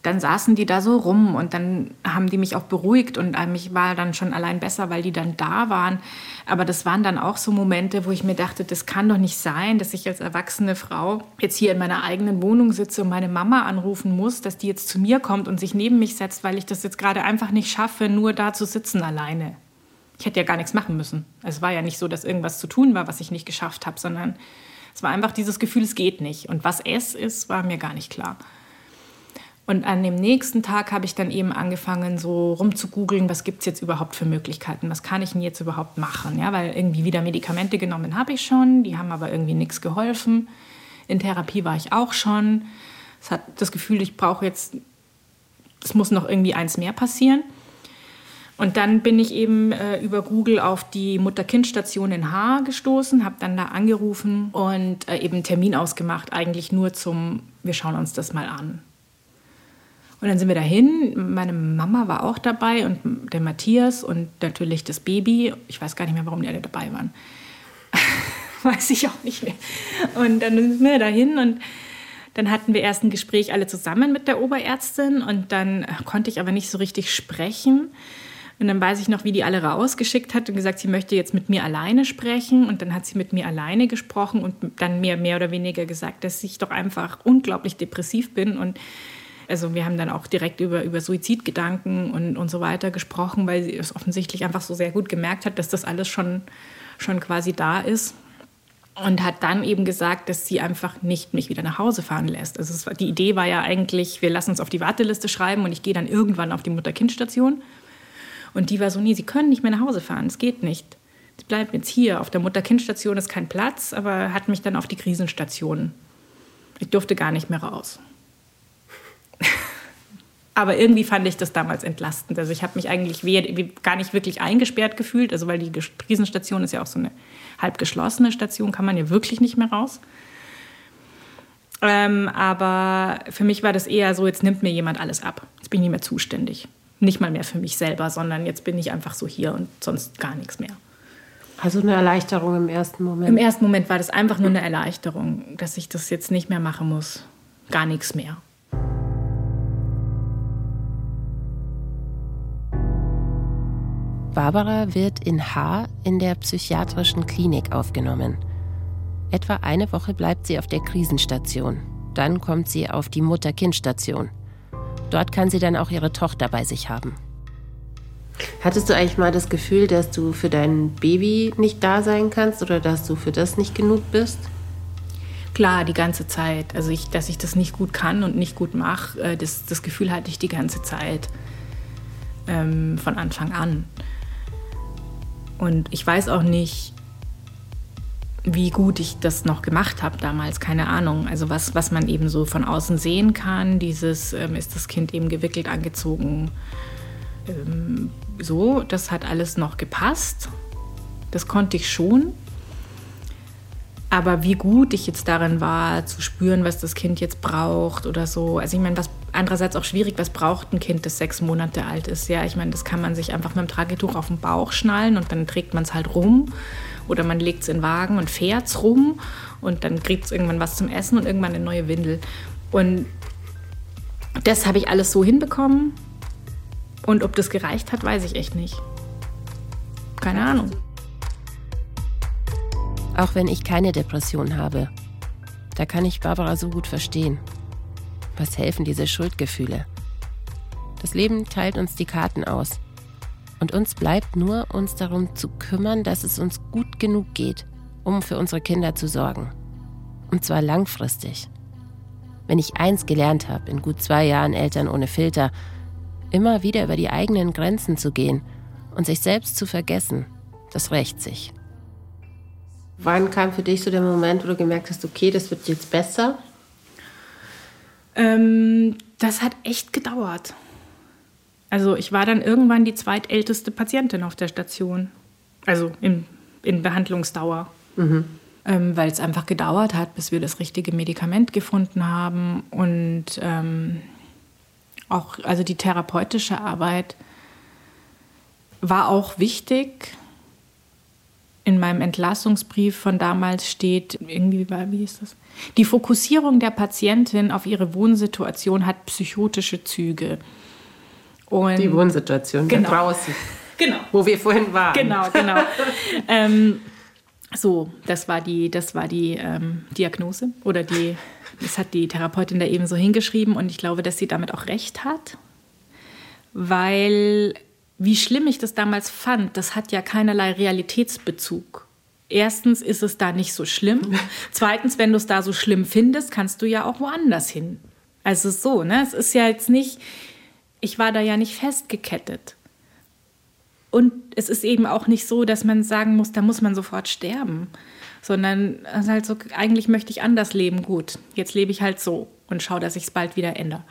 dann saßen die da so rum und dann haben die mich auch beruhigt und mich war dann schon allein besser, weil die dann da waren. Aber das waren dann auch so Momente, wo ich mir dachte, das kann doch nicht sein, dass ich als erwachsene Frau jetzt hier in meiner eigenen Wohnung sitze und meine Mama anrufen muss, dass die jetzt zu mir kommt und sich neben mich setzt, weil ich das jetzt gerade einfach nicht schaffe, nur da zu sitzen alleine. Ich hätte ja gar nichts machen müssen. Es war ja nicht so, dass irgendwas zu tun war, was ich nicht geschafft habe, sondern es war einfach dieses Gefühl, es geht nicht. Und was es ist, war mir gar nicht klar. Und an dem nächsten Tag habe ich dann eben angefangen, so rumzugoogeln, was gibt es jetzt überhaupt für Möglichkeiten, was kann ich denn jetzt überhaupt machen? Ja, weil irgendwie wieder Medikamente genommen habe ich schon, die haben aber irgendwie nichts geholfen. In Therapie war ich auch schon. Es hat das Gefühl, ich brauche jetzt, es muss noch irgendwie eins mehr passieren. Und dann bin ich eben äh, über Google auf die Mutter-Kind-Station in Haar gestoßen, habe dann da angerufen und äh, eben einen Termin ausgemacht, eigentlich nur zum, wir schauen uns das mal an. Und dann sind wir dahin. Meine Mama war auch dabei und der Matthias und natürlich das Baby. Ich weiß gar nicht mehr, warum die alle dabei waren. weiß ich auch nicht mehr. Und dann sind wir dahin und dann hatten wir erst ein Gespräch alle zusammen mit der Oberärztin und dann konnte ich aber nicht so richtig sprechen. Und dann weiß ich noch, wie die alle rausgeschickt hat und gesagt, sie möchte jetzt mit mir alleine sprechen. Und dann hat sie mit mir alleine gesprochen und dann mir mehr oder weniger gesagt, dass ich doch einfach unglaublich depressiv bin und also wir haben dann auch direkt über, über Suizidgedanken und, und so weiter gesprochen, weil sie es offensichtlich einfach so sehr gut gemerkt hat, dass das alles schon, schon quasi da ist. Und hat dann eben gesagt, dass sie einfach nicht mich wieder nach Hause fahren lässt. Also war, die Idee war ja eigentlich, wir lassen uns auf die Warteliste schreiben und ich gehe dann irgendwann auf die Mutter-Kind-Station. Und die war so, nee, sie können nicht mehr nach Hause fahren, es geht nicht. Sie bleiben jetzt hier. Auf der Mutter-Kind-Station ist kein Platz, aber hat mich dann auf die Krisenstation. Ich durfte gar nicht mehr raus. Aber irgendwie fand ich das damals entlastend. Also ich habe mich eigentlich gar nicht wirklich eingesperrt gefühlt, also weil die Krisenstation ist ja auch so eine halb geschlossene Station, kann man ja wirklich nicht mehr raus. Ähm, aber für mich war das eher so, jetzt nimmt mir jemand alles ab. Jetzt bin ich nicht mehr zuständig. Nicht mal mehr für mich selber, sondern jetzt bin ich einfach so hier und sonst gar nichts mehr. Also eine Erleichterung im ersten Moment? Im ersten Moment war das einfach nur eine Erleichterung, dass ich das jetzt nicht mehr machen muss. Gar nichts mehr. Barbara wird in H in der psychiatrischen Klinik aufgenommen. Etwa eine Woche bleibt sie auf der Krisenstation. Dann kommt sie auf die Mutter-Kind-Station. Dort kann sie dann auch ihre Tochter bei sich haben. Hattest du eigentlich mal das Gefühl, dass du für dein Baby nicht da sein kannst oder dass du für das nicht genug bist? Klar, die ganze Zeit. Also, ich, dass ich das nicht gut kann und nicht gut mache, äh, das, das Gefühl hatte ich die ganze Zeit. Ähm, von Anfang an. Und ich weiß auch nicht, wie gut ich das noch gemacht habe damals, keine Ahnung. Also was, was man eben so von außen sehen kann, dieses ähm, ist das Kind eben gewickelt angezogen. Ähm, so, das hat alles noch gepasst. Das konnte ich schon. Aber wie gut ich jetzt darin war, zu spüren, was das Kind jetzt braucht oder so. Also ich meine, was andererseits auch schwierig, was braucht ein Kind, das sechs Monate alt ist? Ja, ich meine, das kann man sich einfach mit dem Tragetuch auf den Bauch schnallen und dann trägt man es halt rum. Oder man legt es in den Wagen und fährt es rum und dann kriegt es irgendwann was zum Essen und irgendwann eine neue Windel. Und das habe ich alles so hinbekommen. Und ob das gereicht hat, weiß ich echt nicht. Keine Ahnung. Auch wenn ich keine Depression habe, da kann ich Barbara so gut verstehen. Was helfen diese Schuldgefühle? Das Leben teilt uns die Karten aus. Und uns bleibt nur, uns darum zu kümmern, dass es uns gut genug geht, um für unsere Kinder zu sorgen. Und zwar langfristig. Wenn ich eins gelernt habe in gut zwei Jahren Eltern ohne Filter, immer wieder über die eigenen Grenzen zu gehen und sich selbst zu vergessen, das rächt sich. Wann kam für dich so der Moment, wo du gemerkt hast, okay, das wird jetzt besser? Ähm, das hat echt gedauert. Also ich war dann irgendwann die zweitälteste Patientin auf der Station. Also in, in Behandlungsdauer. Mhm. Ähm, weil es einfach gedauert hat, bis wir das richtige Medikament gefunden haben. Und ähm, auch also die therapeutische Arbeit war auch wichtig in meinem Entlassungsbrief von damals steht, irgendwie, wie ist das? Die Fokussierung der Patientin auf ihre Wohnsituation hat psychotische Züge. Und die Wohnsituation genau. draußen. Genau. Wo wir vorhin waren. Genau, genau. ähm, so, das war die, das war die ähm, Diagnose oder die, das hat die Therapeutin da eben so hingeschrieben und ich glaube, dass sie damit auch recht hat, weil wie schlimm ich das damals fand, das hat ja keinerlei Realitätsbezug. Erstens ist es da nicht so schlimm. Zweitens, wenn du es da so schlimm findest, kannst du ja auch woanders hin. Also so, ne? Es ist ja jetzt nicht, ich war da ja nicht festgekettet. Und es ist eben auch nicht so, dass man sagen muss, da muss man sofort sterben. Sondern es ist halt so, eigentlich möchte ich anders leben. Gut, jetzt lebe ich halt so und schaue, dass ich es bald wieder ändere.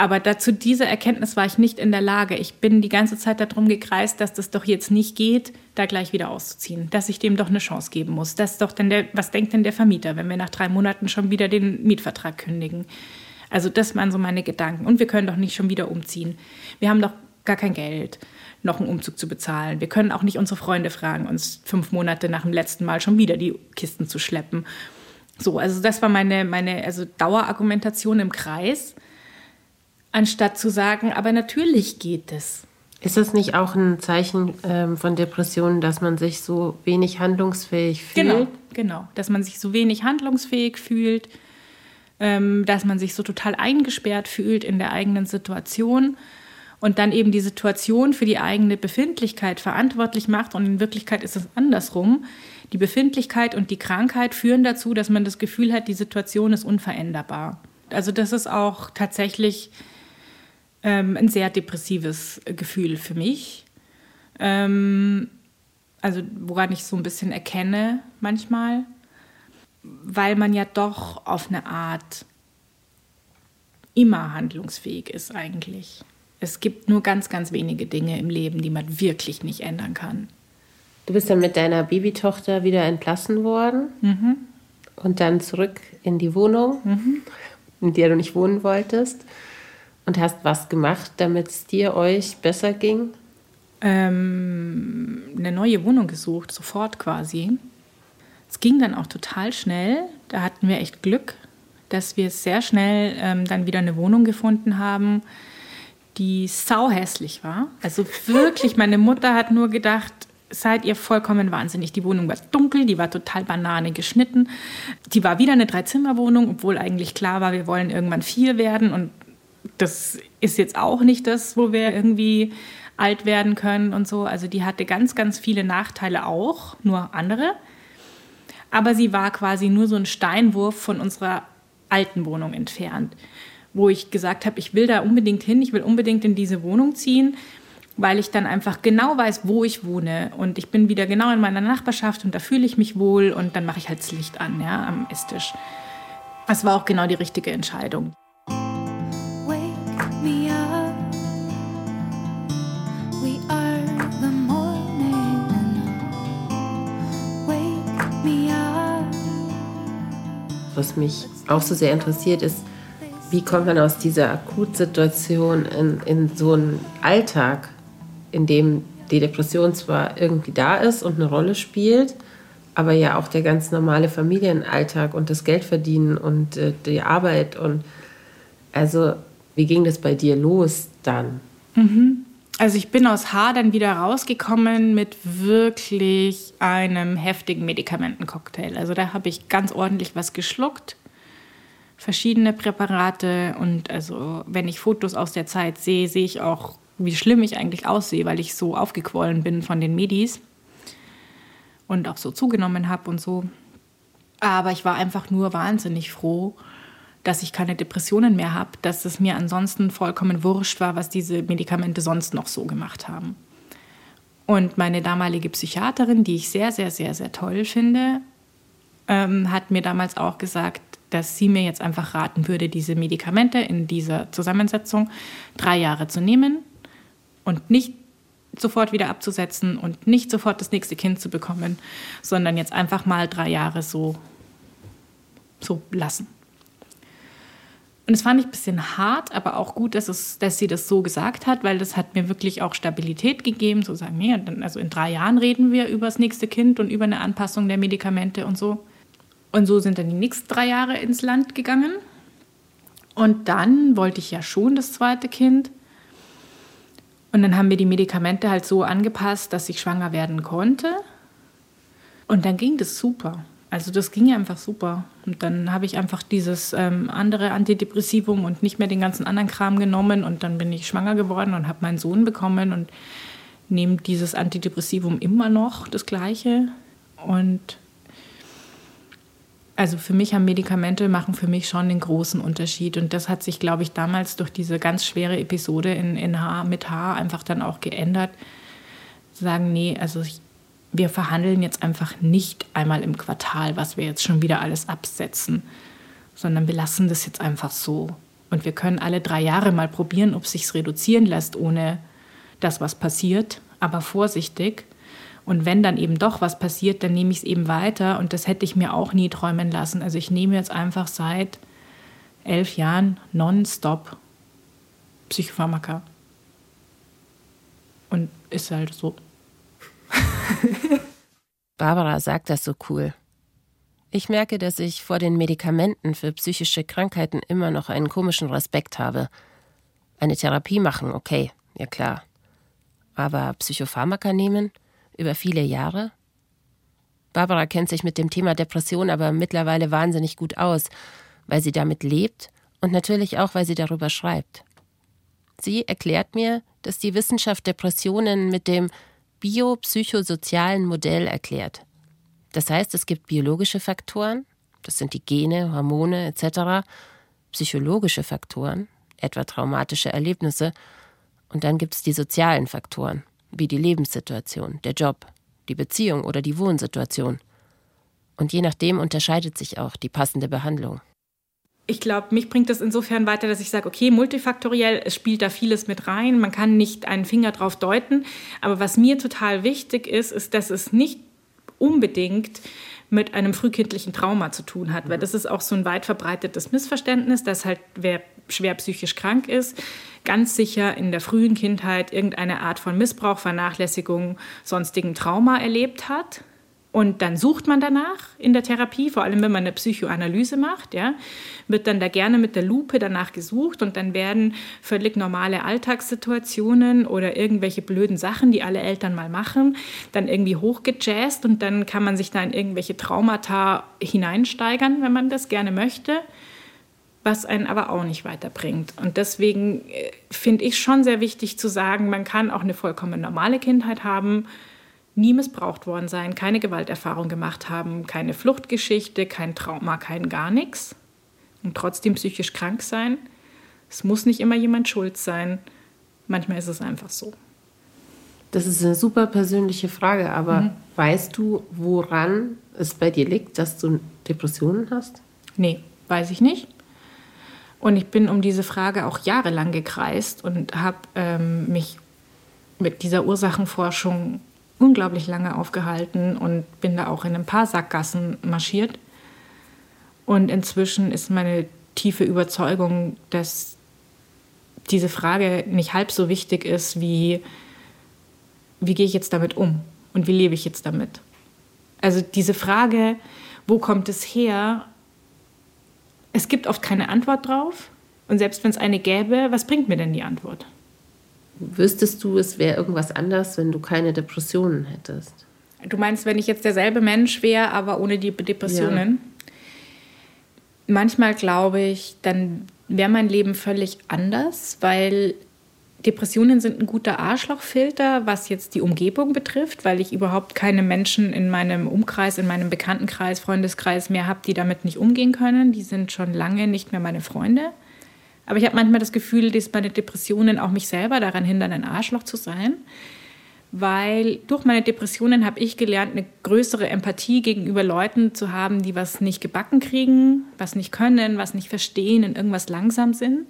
Aber dazu diese Erkenntnis war ich nicht in der Lage. Ich bin die ganze Zeit darum gekreist, dass das doch jetzt nicht geht, da gleich wieder auszuziehen, dass ich dem doch eine Chance geben muss. Das doch denn der, was denkt denn der Vermieter, wenn wir nach drei Monaten schon wieder den Mietvertrag kündigen? Also das waren so meine Gedanken. Und wir können doch nicht schon wieder umziehen. Wir haben doch gar kein Geld, noch einen Umzug zu bezahlen. Wir können auch nicht unsere Freunde fragen, uns fünf Monate nach dem letzten Mal schon wieder die Kisten zu schleppen. So, also das war meine, meine also Dauerargumentation im Kreis anstatt zu sagen, aber natürlich geht es. Ist das nicht auch ein Zeichen ähm, von Depressionen, dass man sich so wenig handlungsfähig fühlt? Genau, genau. Dass man sich so wenig handlungsfähig fühlt, ähm, dass man sich so total eingesperrt fühlt in der eigenen Situation und dann eben die Situation für die eigene Befindlichkeit verantwortlich macht. Und in Wirklichkeit ist es andersrum. Die Befindlichkeit und die Krankheit führen dazu, dass man das Gefühl hat, die Situation ist unveränderbar. Also das ist auch tatsächlich ähm, ein sehr depressives Gefühl für mich. Ähm, also woran ich so ein bisschen erkenne manchmal, weil man ja doch auf eine Art immer handlungsfähig ist eigentlich. Es gibt nur ganz, ganz wenige Dinge im Leben, die man wirklich nicht ändern kann. Du bist dann mit deiner Babytochter wieder entlassen worden mhm. und dann zurück in die Wohnung, mhm. in der du nicht wohnen wolltest. Und hast was gemacht, damit es dir euch besser ging? Ähm, eine neue Wohnung gesucht, sofort quasi. Es ging dann auch total schnell. Da hatten wir echt Glück, dass wir sehr schnell ähm, dann wieder eine Wohnung gefunden haben, die sauhässlich war. Also wirklich, meine Mutter hat nur gedacht, seid ihr vollkommen wahnsinnig. Die Wohnung war dunkel, die war total banane geschnitten. Die war wieder eine Dreizimmerwohnung, obwohl eigentlich klar war, wir wollen irgendwann vier werden. Und das ist jetzt auch nicht das, wo wir irgendwie alt werden können und so. Also die hatte ganz, ganz viele Nachteile auch, nur andere. Aber sie war quasi nur so ein Steinwurf von unserer alten Wohnung entfernt, wo ich gesagt habe, ich will da unbedingt hin, ich will unbedingt in diese Wohnung ziehen, weil ich dann einfach genau weiß, wo ich wohne und ich bin wieder genau in meiner Nachbarschaft und da fühle ich mich wohl und dann mache ich halt das Licht an, ja, am Esstisch. Das war auch genau die richtige Entscheidung. was mich auch so sehr interessiert, ist, wie kommt man aus dieser Akutsituation in, in so einen Alltag, in dem die Depression zwar irgendwie da ist und eine Rolle spielt, aber ja auch der ganz normale Familienalltag und das Geldverdienen und äh, die Arbeit und also wie ging das bei dir los dann? Mhm. Also ich bin aus Haar dann wieder rausgekommen mit wirklich einem heftigen Medikamentencocktail. Also da habe ich ganz ordentlich was geschluckt, verschiedene Präparate und also wenn ich Fotos aus der Zeit sehe, sehe ich auch, wie schlimm ich eigentlich aussehe, weil ich so aufgequollen bin von den Medis und auch so zugenommen habe und so. Aber ich war einfach nur wahnsinnig froh, dass ich keine Depressionen mehr habe, dass es mir ansonsten vollkommen wurscht war, was diese Medikamente sonst noch so gemacht haben. Und meine damalige Psychiaterin, die ich sehr, sehr, sehr, sehr toll finde, ähm, hat mir damals auch gesagt, dass sie mir jetzt einfach raten würde, diese Medikamente in dieser Zusammensetzung drei Jahre zu nehmen und nicht sofort wieder abzusetzen und nicht sofort das nächste Kind zu bekommen, sondern jetzt einfach mal drei Jahre so, so lassen. Und das fand ich ein bisschen hart, aber auch gut, dass, es, dass sie das so gesagt hat, weil das hat mir wirklich auch Stabilität gegeben, zu sagen, nee, also in drei Jahren reden wir über das nächste Kind und über eine Anpassung der Medikamente und so. Und so sind dann die nächsten drei Jahre ins Land gegangen. Und dann wollte ich ja schon das zweite Kind. Und dann haben wir die Medikamente halt so angepasst, dass ich schwanger werden konnte. Und dann ging das super. Also das ging einfach super. Und dann habe ich einfach dieses ähm, andere Antidepressivum und nicht mehr den ganzen anderen Kram genommen. Und dann bin ich schwanger geworden und habe meinen Sohn bekommen und nehme dieses Antidepressivum immer noch, das gleiche. Und also für mich haben Medikamente machen für mich schon den großen Unterschied. Und das hat sich, glaube ich, damals durch diese ganz schwere Episode in, in Haar mit Haar einfach dann auch geändert. Sagen, nee, also ich, wir verhandeln jetzt einfach nicht einmal im Quartal, was wir jetzt schon wieder alles absetzen, sondern wir lassen das jetzt einfach so. Und wir können alle drei Jahre mal probieren, ob sich reduzieren lässt, ohne dass was passiert, aber vorsichtig. Und wenn dann eben doch was passiert, dann nehme ich es eben weiter. Und das hätte ich mir auch nie träumen lassen. Also ich nehme jetzt einfach seit elf Jahren nonstop Psychopharmaka. Und ist halt so. Barbara sagt das so cool. Ich merke, dass ich vor den Medikamenten für psychische Krankheiten immer noch einen komischen Respekt habe. Eine Therapie machen, okay, ja klar. Aber Psychopharmaka nehmen? Über viele Jahre? Barbara kennt sich mit dem Thema Depression aber mittlerweile wahnsinnig gut aus, weil sie damit lebt und natürlich auch, weil sie darüber schreibt. Sie erklärt mir, dass die Wissenschaft Depressionen mit dem biopsychosozialen Modell erklärt. Das heißt, es gibt biologische Faktoren, das sind die Gene, Hormone etc., psychologische Faktoren, etwa traumatische Erlebnisse, und dann gibt es die sozialen Faktoren, wie die Lebenssituation, der Job, die Beziehung oder die Wohnsituation. Und je nachdem unterscheidet sich auch die passende Behandlung ich glaube, mich bringt das insofern weiter, dass ich sage, okay, multifaktoriell, es spielt da vieles mit rein. Man kann nicht einen Finger drauf deuten. Aber was mir total wichtig ist, ist, dass es nicht unbedingt mit einem frühkindlichen Trauma zu tun hat, weil das ist auch so ein weit verbreitetes Missverständnis, dass halt wer schwer psychisch krank ist, ganz sicher in der frühen Kindheit irgendeine Art von Missbrauch, Vernachlässigung, sonstigen Trauma erlebt hat. Und dann sucht man danach in der Therapie, vor allem wenn man eine Psychoanalyse macht, ja, wird dann da gerne mit der Lupe danach gesucht und dann werden völlig normale Alltagssituationen oder irgendwelche blöden Sachen, die alle Eltern mal machen, dann irgendwie hochgejazzt und dann kann man sich da in irgendwelche Traumata hineinsteigern, wenn man das gerne möchte, was einen aber auch nicht weiterbringt. Und deswegen äh, finde ich schon sehr wichtig zu sagen, man kann auch eine vollkommen normale Kindheit haben, nie missbraucht worden sein, keine Gewalterfahrung gemacht haben, keine Fluchtgeschichte, kein Trauma, kein gar nichts und trotzdem psychisch krank sein. Es muss nicht immer jemand schuld sein. Manchmal ist es einfach so. Das ist eine super persönliche Frage, aber mhm. weißt du, woran es bei dir liegt, dass du Depressionen hast? Nee, weiß ich nicht. Und ich bin um diese Frage auch jahrelang gekreist und habe ähm, mich mit dieser Ursachenforschung unglaublich lange aufgehalten und bin da auch in ein paar Sackgassen marschiert. Und inzwischen ist meine tiefe Überzeugung, dass diese Frage nicht halb so wichtig ist wie, wie gehe ich jetzt damit um und wie lebe ich jetzt damit. Also diese Frage, wo kommt es her, es gibt oft keine Antwort drauf. Und selbst wenn es eine gäbe, was bringt mir denn die Antwort? Wüsstest du, es wäre irgendwas anders, wenn du keine Depressionen hättest? Du meinst, wenn ich jetzt derselbe Mensch wäre, aber ohne die Depressionen? Ja. Manchmal glaube ich, dann wäre mein Leben völlig anders, weil Depressionen sind ein guter Arschlochfilter, was jetzt die Umgebung betrifft, weil ich überhaupt keine Menschen in meinem Umkreis, in meinem Bekanntenkreis, Freundeskreis mehr habe, die damit nicht umgehen können. Die sind schon lange nicht mehr meine Freunde. Aber ich habe manchmal das Gefühl, dass meine Depressionen auch mich selber daran hindern, ein Arschloch zu sein. Weil durch meine Depressionen habe ich gelernt, eine größere Empathie gegenüber Leuten zu haben, die was nicht gebacken kriegen, was nicht können, was nicht verstehen, in irgendwas langsam sind.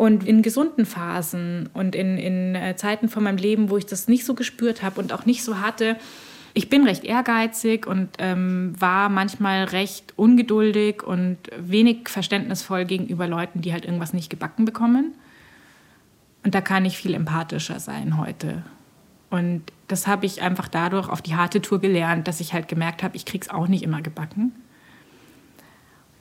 Und in gesunden Phasen und in, in äh, Zeiten von meinem Leben, wo ich das nicht so gespürt habe und auch nicht so hatte, ich bin recht ehrgeizig und ähm, war manchmal recht ungeduldig und wenig verständnisvoll gegenüber Leuten, die halt irgendwas nicht gebacken bekommen. Und da kann ich viel empathischer sein heute. Und das habe ich einfach dadurch auf die harte Tour gelernt, dass ich halt gemerkt habe, ich krieg's auch nicht immer gebacken.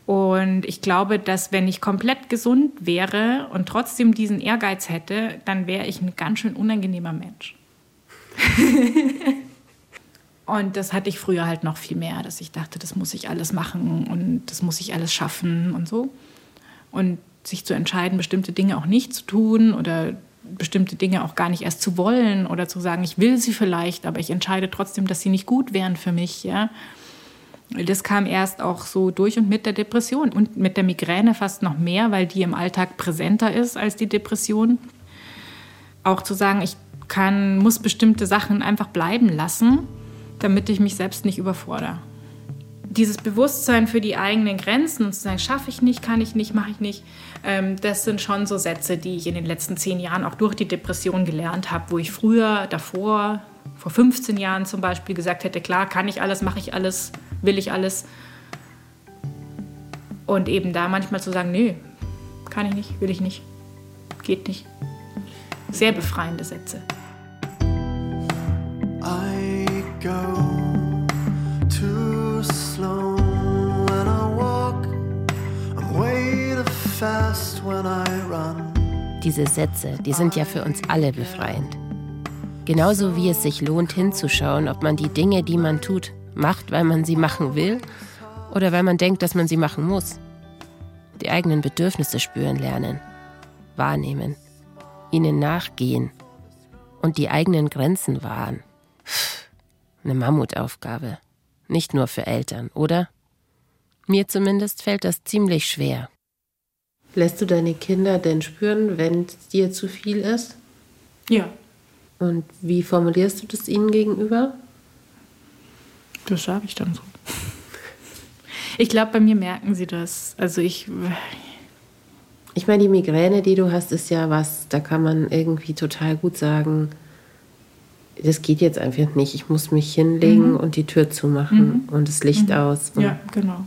Und ich glaube, dass wenn ich komplett gesund wäre und trotzdem diesen Ehrgeiz hätte, dann wäre ich ein ganz schön unangenehmer Mensch. und das hatte ich früher halt noch viel mehr, dass ich dachte, das muss ich alles machen und das muss ich alles schaffen und so. Und sich zu entscheiden, bestimmte Dinge auch nicht zu tun oder bestimmte Dinge auch gar nicht erst zu wollen oder zu sagen, ich will sie vielleicht, aber ich entscheide trotzdem, dass sie nicht gut wären für mich, ja das kam erst auch so durch und mit der Depression und mit der Migräne fast noch mehr, weil die im Alltag präsenter ist als die Depression. Auch zu sagen, ich kann, muss bestimmte Sachen einfach bleiben lassen, damit ich mich selbst nicht überfordere. Dieses Bewusstsein für die eigenen Grenzen und zu sagen, schaffe ich nicht, kann ich nicht, mache ich nicht, ähm, das sind schon so Sätze, die ich in den letzten zehn Jahren auch durch die Depression gelernt habe, wo ich früher, davor, vor 15 Jahren zum Beispiel gesagt hätte, klar, kann ich alles, mache ich alles, will ich alles. Und eben da manchmal zu sagen, nee, kann ich nicht, will ich nicht, geht nicht. Sehr befreiende Sätze. I go too slow when I walk. I'm way too fast when I run. Diese Sätze, die sind ja für uns alle befreiend. Genauso wie es sich lohnt hinzuschauen, ob man die Dinge, die man tut, macht, weil man sie machen will oder weil man denkt, dass man sie machen muss. Die eigenen Bedürfnisse spüren lernen, wahrnehmen, ihnen nachgehen und die eigenen Grenzen wahren. Eine Mammutaufgabe. Nicht nur für Eltern, oder? Mir zumindest fällt das ziemlich schwer. Lässt du deine Kinder denn spüren, wenn es dir zu viel ist? Ja. Und wie formulierst du das ihnen gegenüber? Das sage ich dann so. Ich glaube, bei mir merken sie das. Also ich. Ich meine, die Migräne, die du hast, ist ja was, da kann man irgendwie total gut sagen, das geht jetzt einfach nicht. Ich muss mich hinlegen mhm. und die Tür zumachen mhm. und das Licht mhm. aus. Und ja, genau.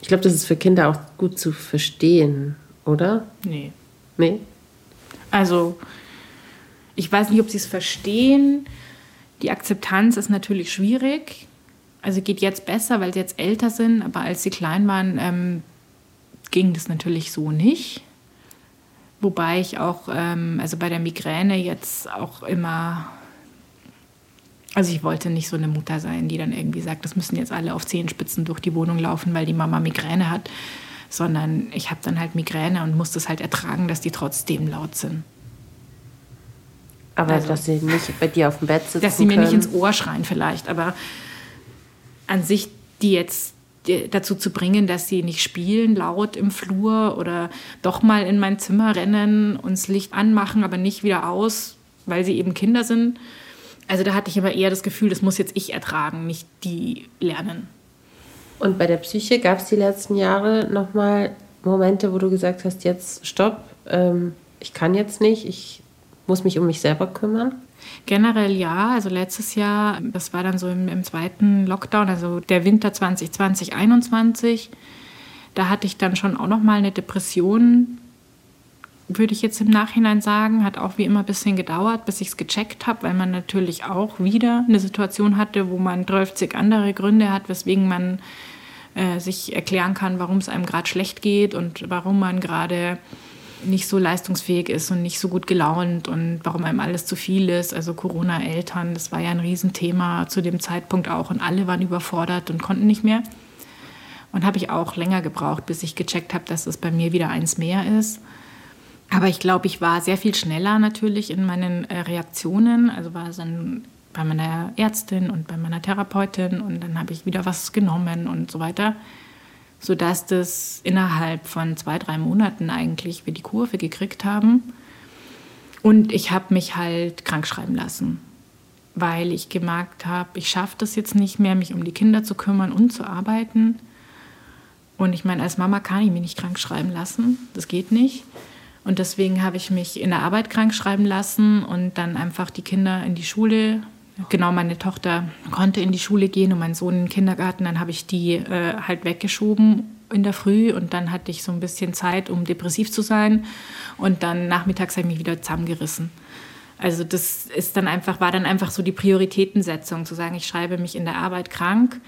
Ich glaube, das ist für Kinder auch gut zu verstehen, oder? Nee. Nee? Also, ich weiß nicht, ob sie es verstehen. Die Akzeptanz ist natürlich schwierig also geht jetzt besser, weil sie jetzt älter sind, aber als sie klein waren, ähm, ging das natürlich so nicht. Wobei ich auch, ähm, also bei der Migräne jetzt auch immer, also ich wollte nicht so eine Mutter sein, die dann irgendwie sagt, das müssen jetzt alle auf Zehenspitzen durch die Wohnung laufen, weil die Mama Migräne hat, sondern ich habe dann halt Migräne und muss das halt ertragen, dass die trotzdem laut sind. Aber also, dass sie nicht bei dir auf dem Bett sitzen Dass sie mir können. nicht ins Ohr schreien vielleicht, aber an sich die jetzt dazu zu bringen, dass sie nicht spielen laut im Flur oder doch mal in mein Zimmer rennen, uns Licht anmachen, aber nicht wieder aus, weil sie eben Kinder sind. Also da hatte ich immer eher das Gefühl, das muss jetzt ich ertragen, nicht die lernen. Und bei der Psyche gab es die letzten Jahre nochmal Momente, wo du gesagt hast, jetzt stopp, ähm, ich kann jetzt nicht, ich muss mich um mich selber kümmern? Generell ja. Also letztes Jahr, das war dann so im, im zweiten Lockdown, also der Winter 2020, 2021. da hatte ich dann schon auch noch mal eine Depression, würde ich jetzt im Nachhinein sagen. Hat auch wie immer ein bisschen gedauert, bis ich es gecheckt habe, weil man natürlich auch wieder eine Situation hatte, wo man 30 andere Gründe hat, weswegen man äh, sich erklären kann, warum es einem gerade schlecht geht und warum man gerade nicht so leistungsfähig ist und nicht so gut gelaunt und warum einem alles zu viel ist. Also Corona-Eltern, das war ja ein Riesenthema zu dem Zeitpunkt auch und alle waren überfordert und konnten nicht mehr. Und habe ich auch länger gebraucht, bis ich gecheckt habe, dass es bei mir wieder eins mehr ist. Aber ich glaube, ich war sehr viel schneller natürlich in meinen äh, Reaktionen. Also war es dann bei meiner Ärztin und bei meiner Therapeutin und dann habe ich wieder was genommen und so weiter, sodass das innerhalb von zwei, drei Monaten eigentlich wir die Kurve gekriegt haben. Und ich habe mich halt krank schreiben lassen, weil ich gemerkt habe, ich schaffe das jetzt nicht mehr, mich um die Kinder zu kümmern und zu arbeiten. Und ich meine, als Mama kann ich mich nicht krank schreiben lassen. Das geht nicht. Und deswegen habe ich mich in der Arbeit krank schreiben lassen und dann einfach die Kinder in die Schule. Genau, meine Tochter konnte in die Schule gehen und mein Sohn in den Kindergarten. Dann habe ich die äh, halt weggeschoben in der Früh und dann hatte ich so ein bisschen Zeit, um depressiv zu sein. Und dann nachmittags habe ich mich wieder zusammengerissen. Also das ist dann einfach, war dann einfach so die Prioritätensetzung, zu sagen, ich schreibe mich in der Arbeit krank,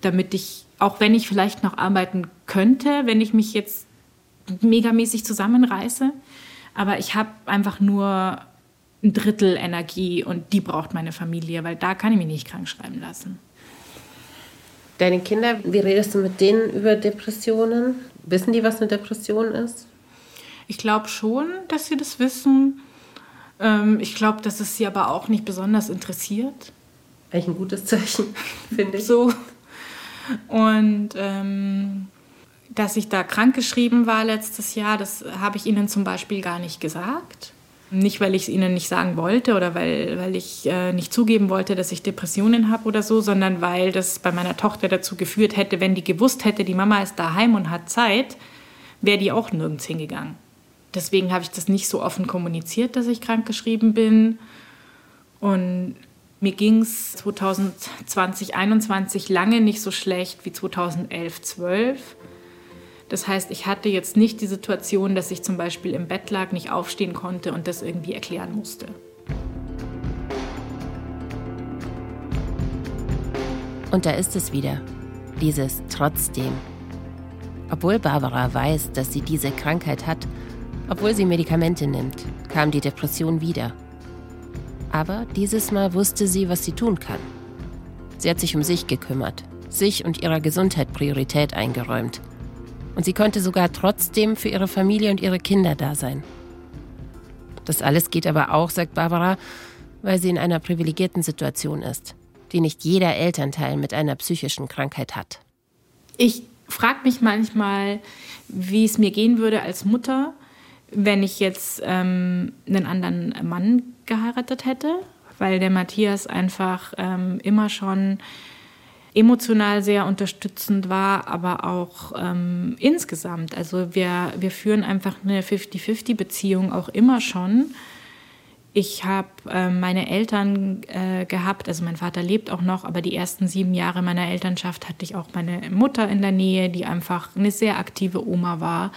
damit ich auch wenn ich vielleicht noch arbeiten könnte, wenn ich mich jetzt megamäßig zusammenreiße. Aber ich habe einfach nur ein Drittel Energie und die braucht meine Familie, weil da kann ich mich nicht krank schreiben lassen. Deine Kinder, wie redest du mit denen über Depressionen? Wissen die, was eine Depression ist? Ich glaube schon, dass sie das wissen. Ähm, ich glaube, dass es sie aber auch nicht besonders interessiert. Eigentlich ein gutes Zeichen, finde ich. So. Und ähm, dass ich da krankgeschrieben war letztes Jahr, das habe ich ihnen zum Beispiel gar nicht gesagt. Nicht, weil ich es ihnen nicht sagen wollte oder weil, weil ich äh, nicht zugeben wollte, dass ich Depressionen habe oder so, sondern weil das bei meiner Tochter dazu geführt hätte, wenn die gewusst hätte, die Mama ist daheim und hat Zeit, wäre die auch nirgends hingegangen. Deswegen habe ich das nicht so offen kommuniziert, dass ich krankgeschrieben bin. Und mir ging es 2020, 2021 lange nicht so schlecht wie 2011, 12. Das heißt, ich hatte jetzt nicht die Situation, dass ich zum Beispiel im Bett lag, nicht aufstehen konnte und das irgendwie erklären musste. Und da ist es wieder, dieses trotzdem. Obwohl Barbara weiß, dass sie diese Krankheit hat, obwohl sie Medikamente nimmt, kam die Depression wieder. Aber dieses Mal wusste sie, was sie tun kann. Sie hat sich um sich gekümmert, sich und ihrer Gesundheit Priorität eingeräumt. Und sie konnte sogar trotzdem für ihre Familie und ihre Kinder da sein. Das alles geht aber auch, sagt Barbara, weil sie in einer privilegierten Situation ist, die nicht jeder Elternteil mit einer psychischen Krankheit hat. Ich frage mich manchmal, wie es mir gehen würde als Mutter, wenn ich jetzt ähm, einen anderen Mann geheiratet hätte, weil der Matthias einfach ähm, immer schon emotional sehr unterstützend war, aber auch ähm, insgesamt. Also wir, wir führen einfach eine 50-50-Beziehung auch immer schon. Ich habe äh, meine Eltern äh, gehabt, also mein Vater lebt auch noch, aber die ersten sieben Jahre meiner Elternschaft hatte ich auch meine Mutter in der Nähe, die einfach eine sehr aktive Oma war.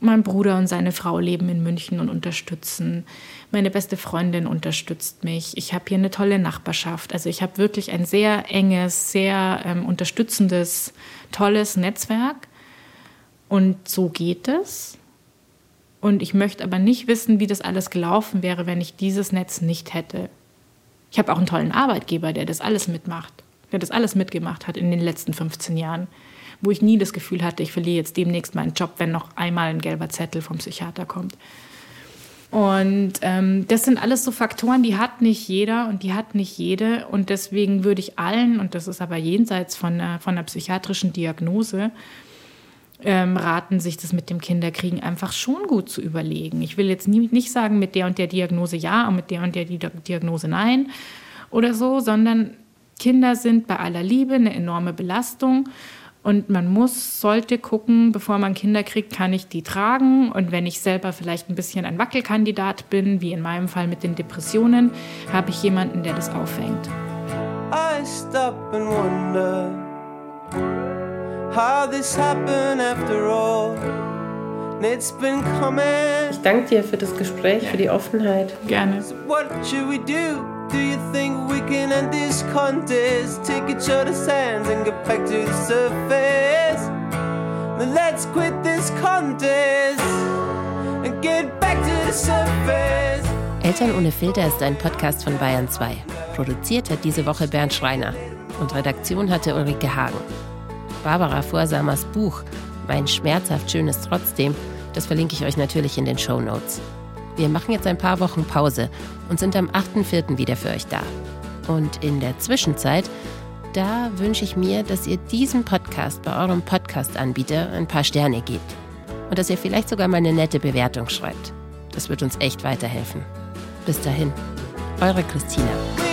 Mein Bruder und seine Frau leben in München und unterstützen. Meine beste Freundin unterstützt mich. Ich habe hier eine tolle Nachbarschaft. Also ich habe wirklich ein sehr enges, sehr ähm, unterstützendes, tolles Netzwerk. Und so geht es. Und ich möchte aber nicht wissen, wie das alles gelaufen wäre, wenn ich dieses Netz nicht hätte. Ich habe auch einen tollen Arbeitgeber, der das alles mitmacht, der das alles mitgemacht hat in den letzten 15 Jahren wo ich nie das Gefühl hatte, ich verliere jetzt demnächst meinen Job, wenn noch einmal ein gelber Zettel vom Psychiater kommt. Und ähm, das sind alles so Faktoren, die hat nicht jeder und die hat nicht jede. Und deswegen würde ich allen, und das ist aber jenseits von einer, von einer psychiatrischen Diagnose, ähm, raten, sich das mit dem Kinderkriegen einfach schon gut zu überlegen. Ich will jetzt nie, nicht sagen, mit der und der Diagnose ja und mit der und der Diagnose nein oder so, sondern Kinder sind bei aller Liebe eine enorme Belastung und man muss, sollte gucken, bevor man Kinder kriegt, kann ich die tragen. Und wenn ich selber vielleicht ein bisschen ein Wackelkandidat bin, wie in meinem Fall mit den Depressionen, habe ich jemanden, der das auffängt. I stop and wonder how this happened after all. It's been coming. Ich danke dir für das Gespräch, für die Offenheit. Gerne. So what should we do? Do you think we can end this contest? Take each other's hands and get back to the surface. Then let's quit this contest and get back to the surface. Eltern ohne Filter ist ein Podcast von Bayern 2. Produziert hat diese Woche Bernd Schreiner und Redaktion hatte Ulrike Hagen. Barbara Vorsamers Buch Mein schmerzhaft schönes Trotzdem, das verlinke ich euch natürlich in den Show Notes. Wir machen jetzt ein paar Wochen Pause und sind am 8.4. wieder für euch da. Und in der Zwischenzeit, da wünsche ich mir, dass ihr diesem Podcast bei eurem Podcast-Anbieter ein paar Sterne gebt. Und dass ihr vielleicht sogar mal eine nette Bewertung schreibt. Das wird uns echt weiterhelfen. Bis dahin, eure Christina.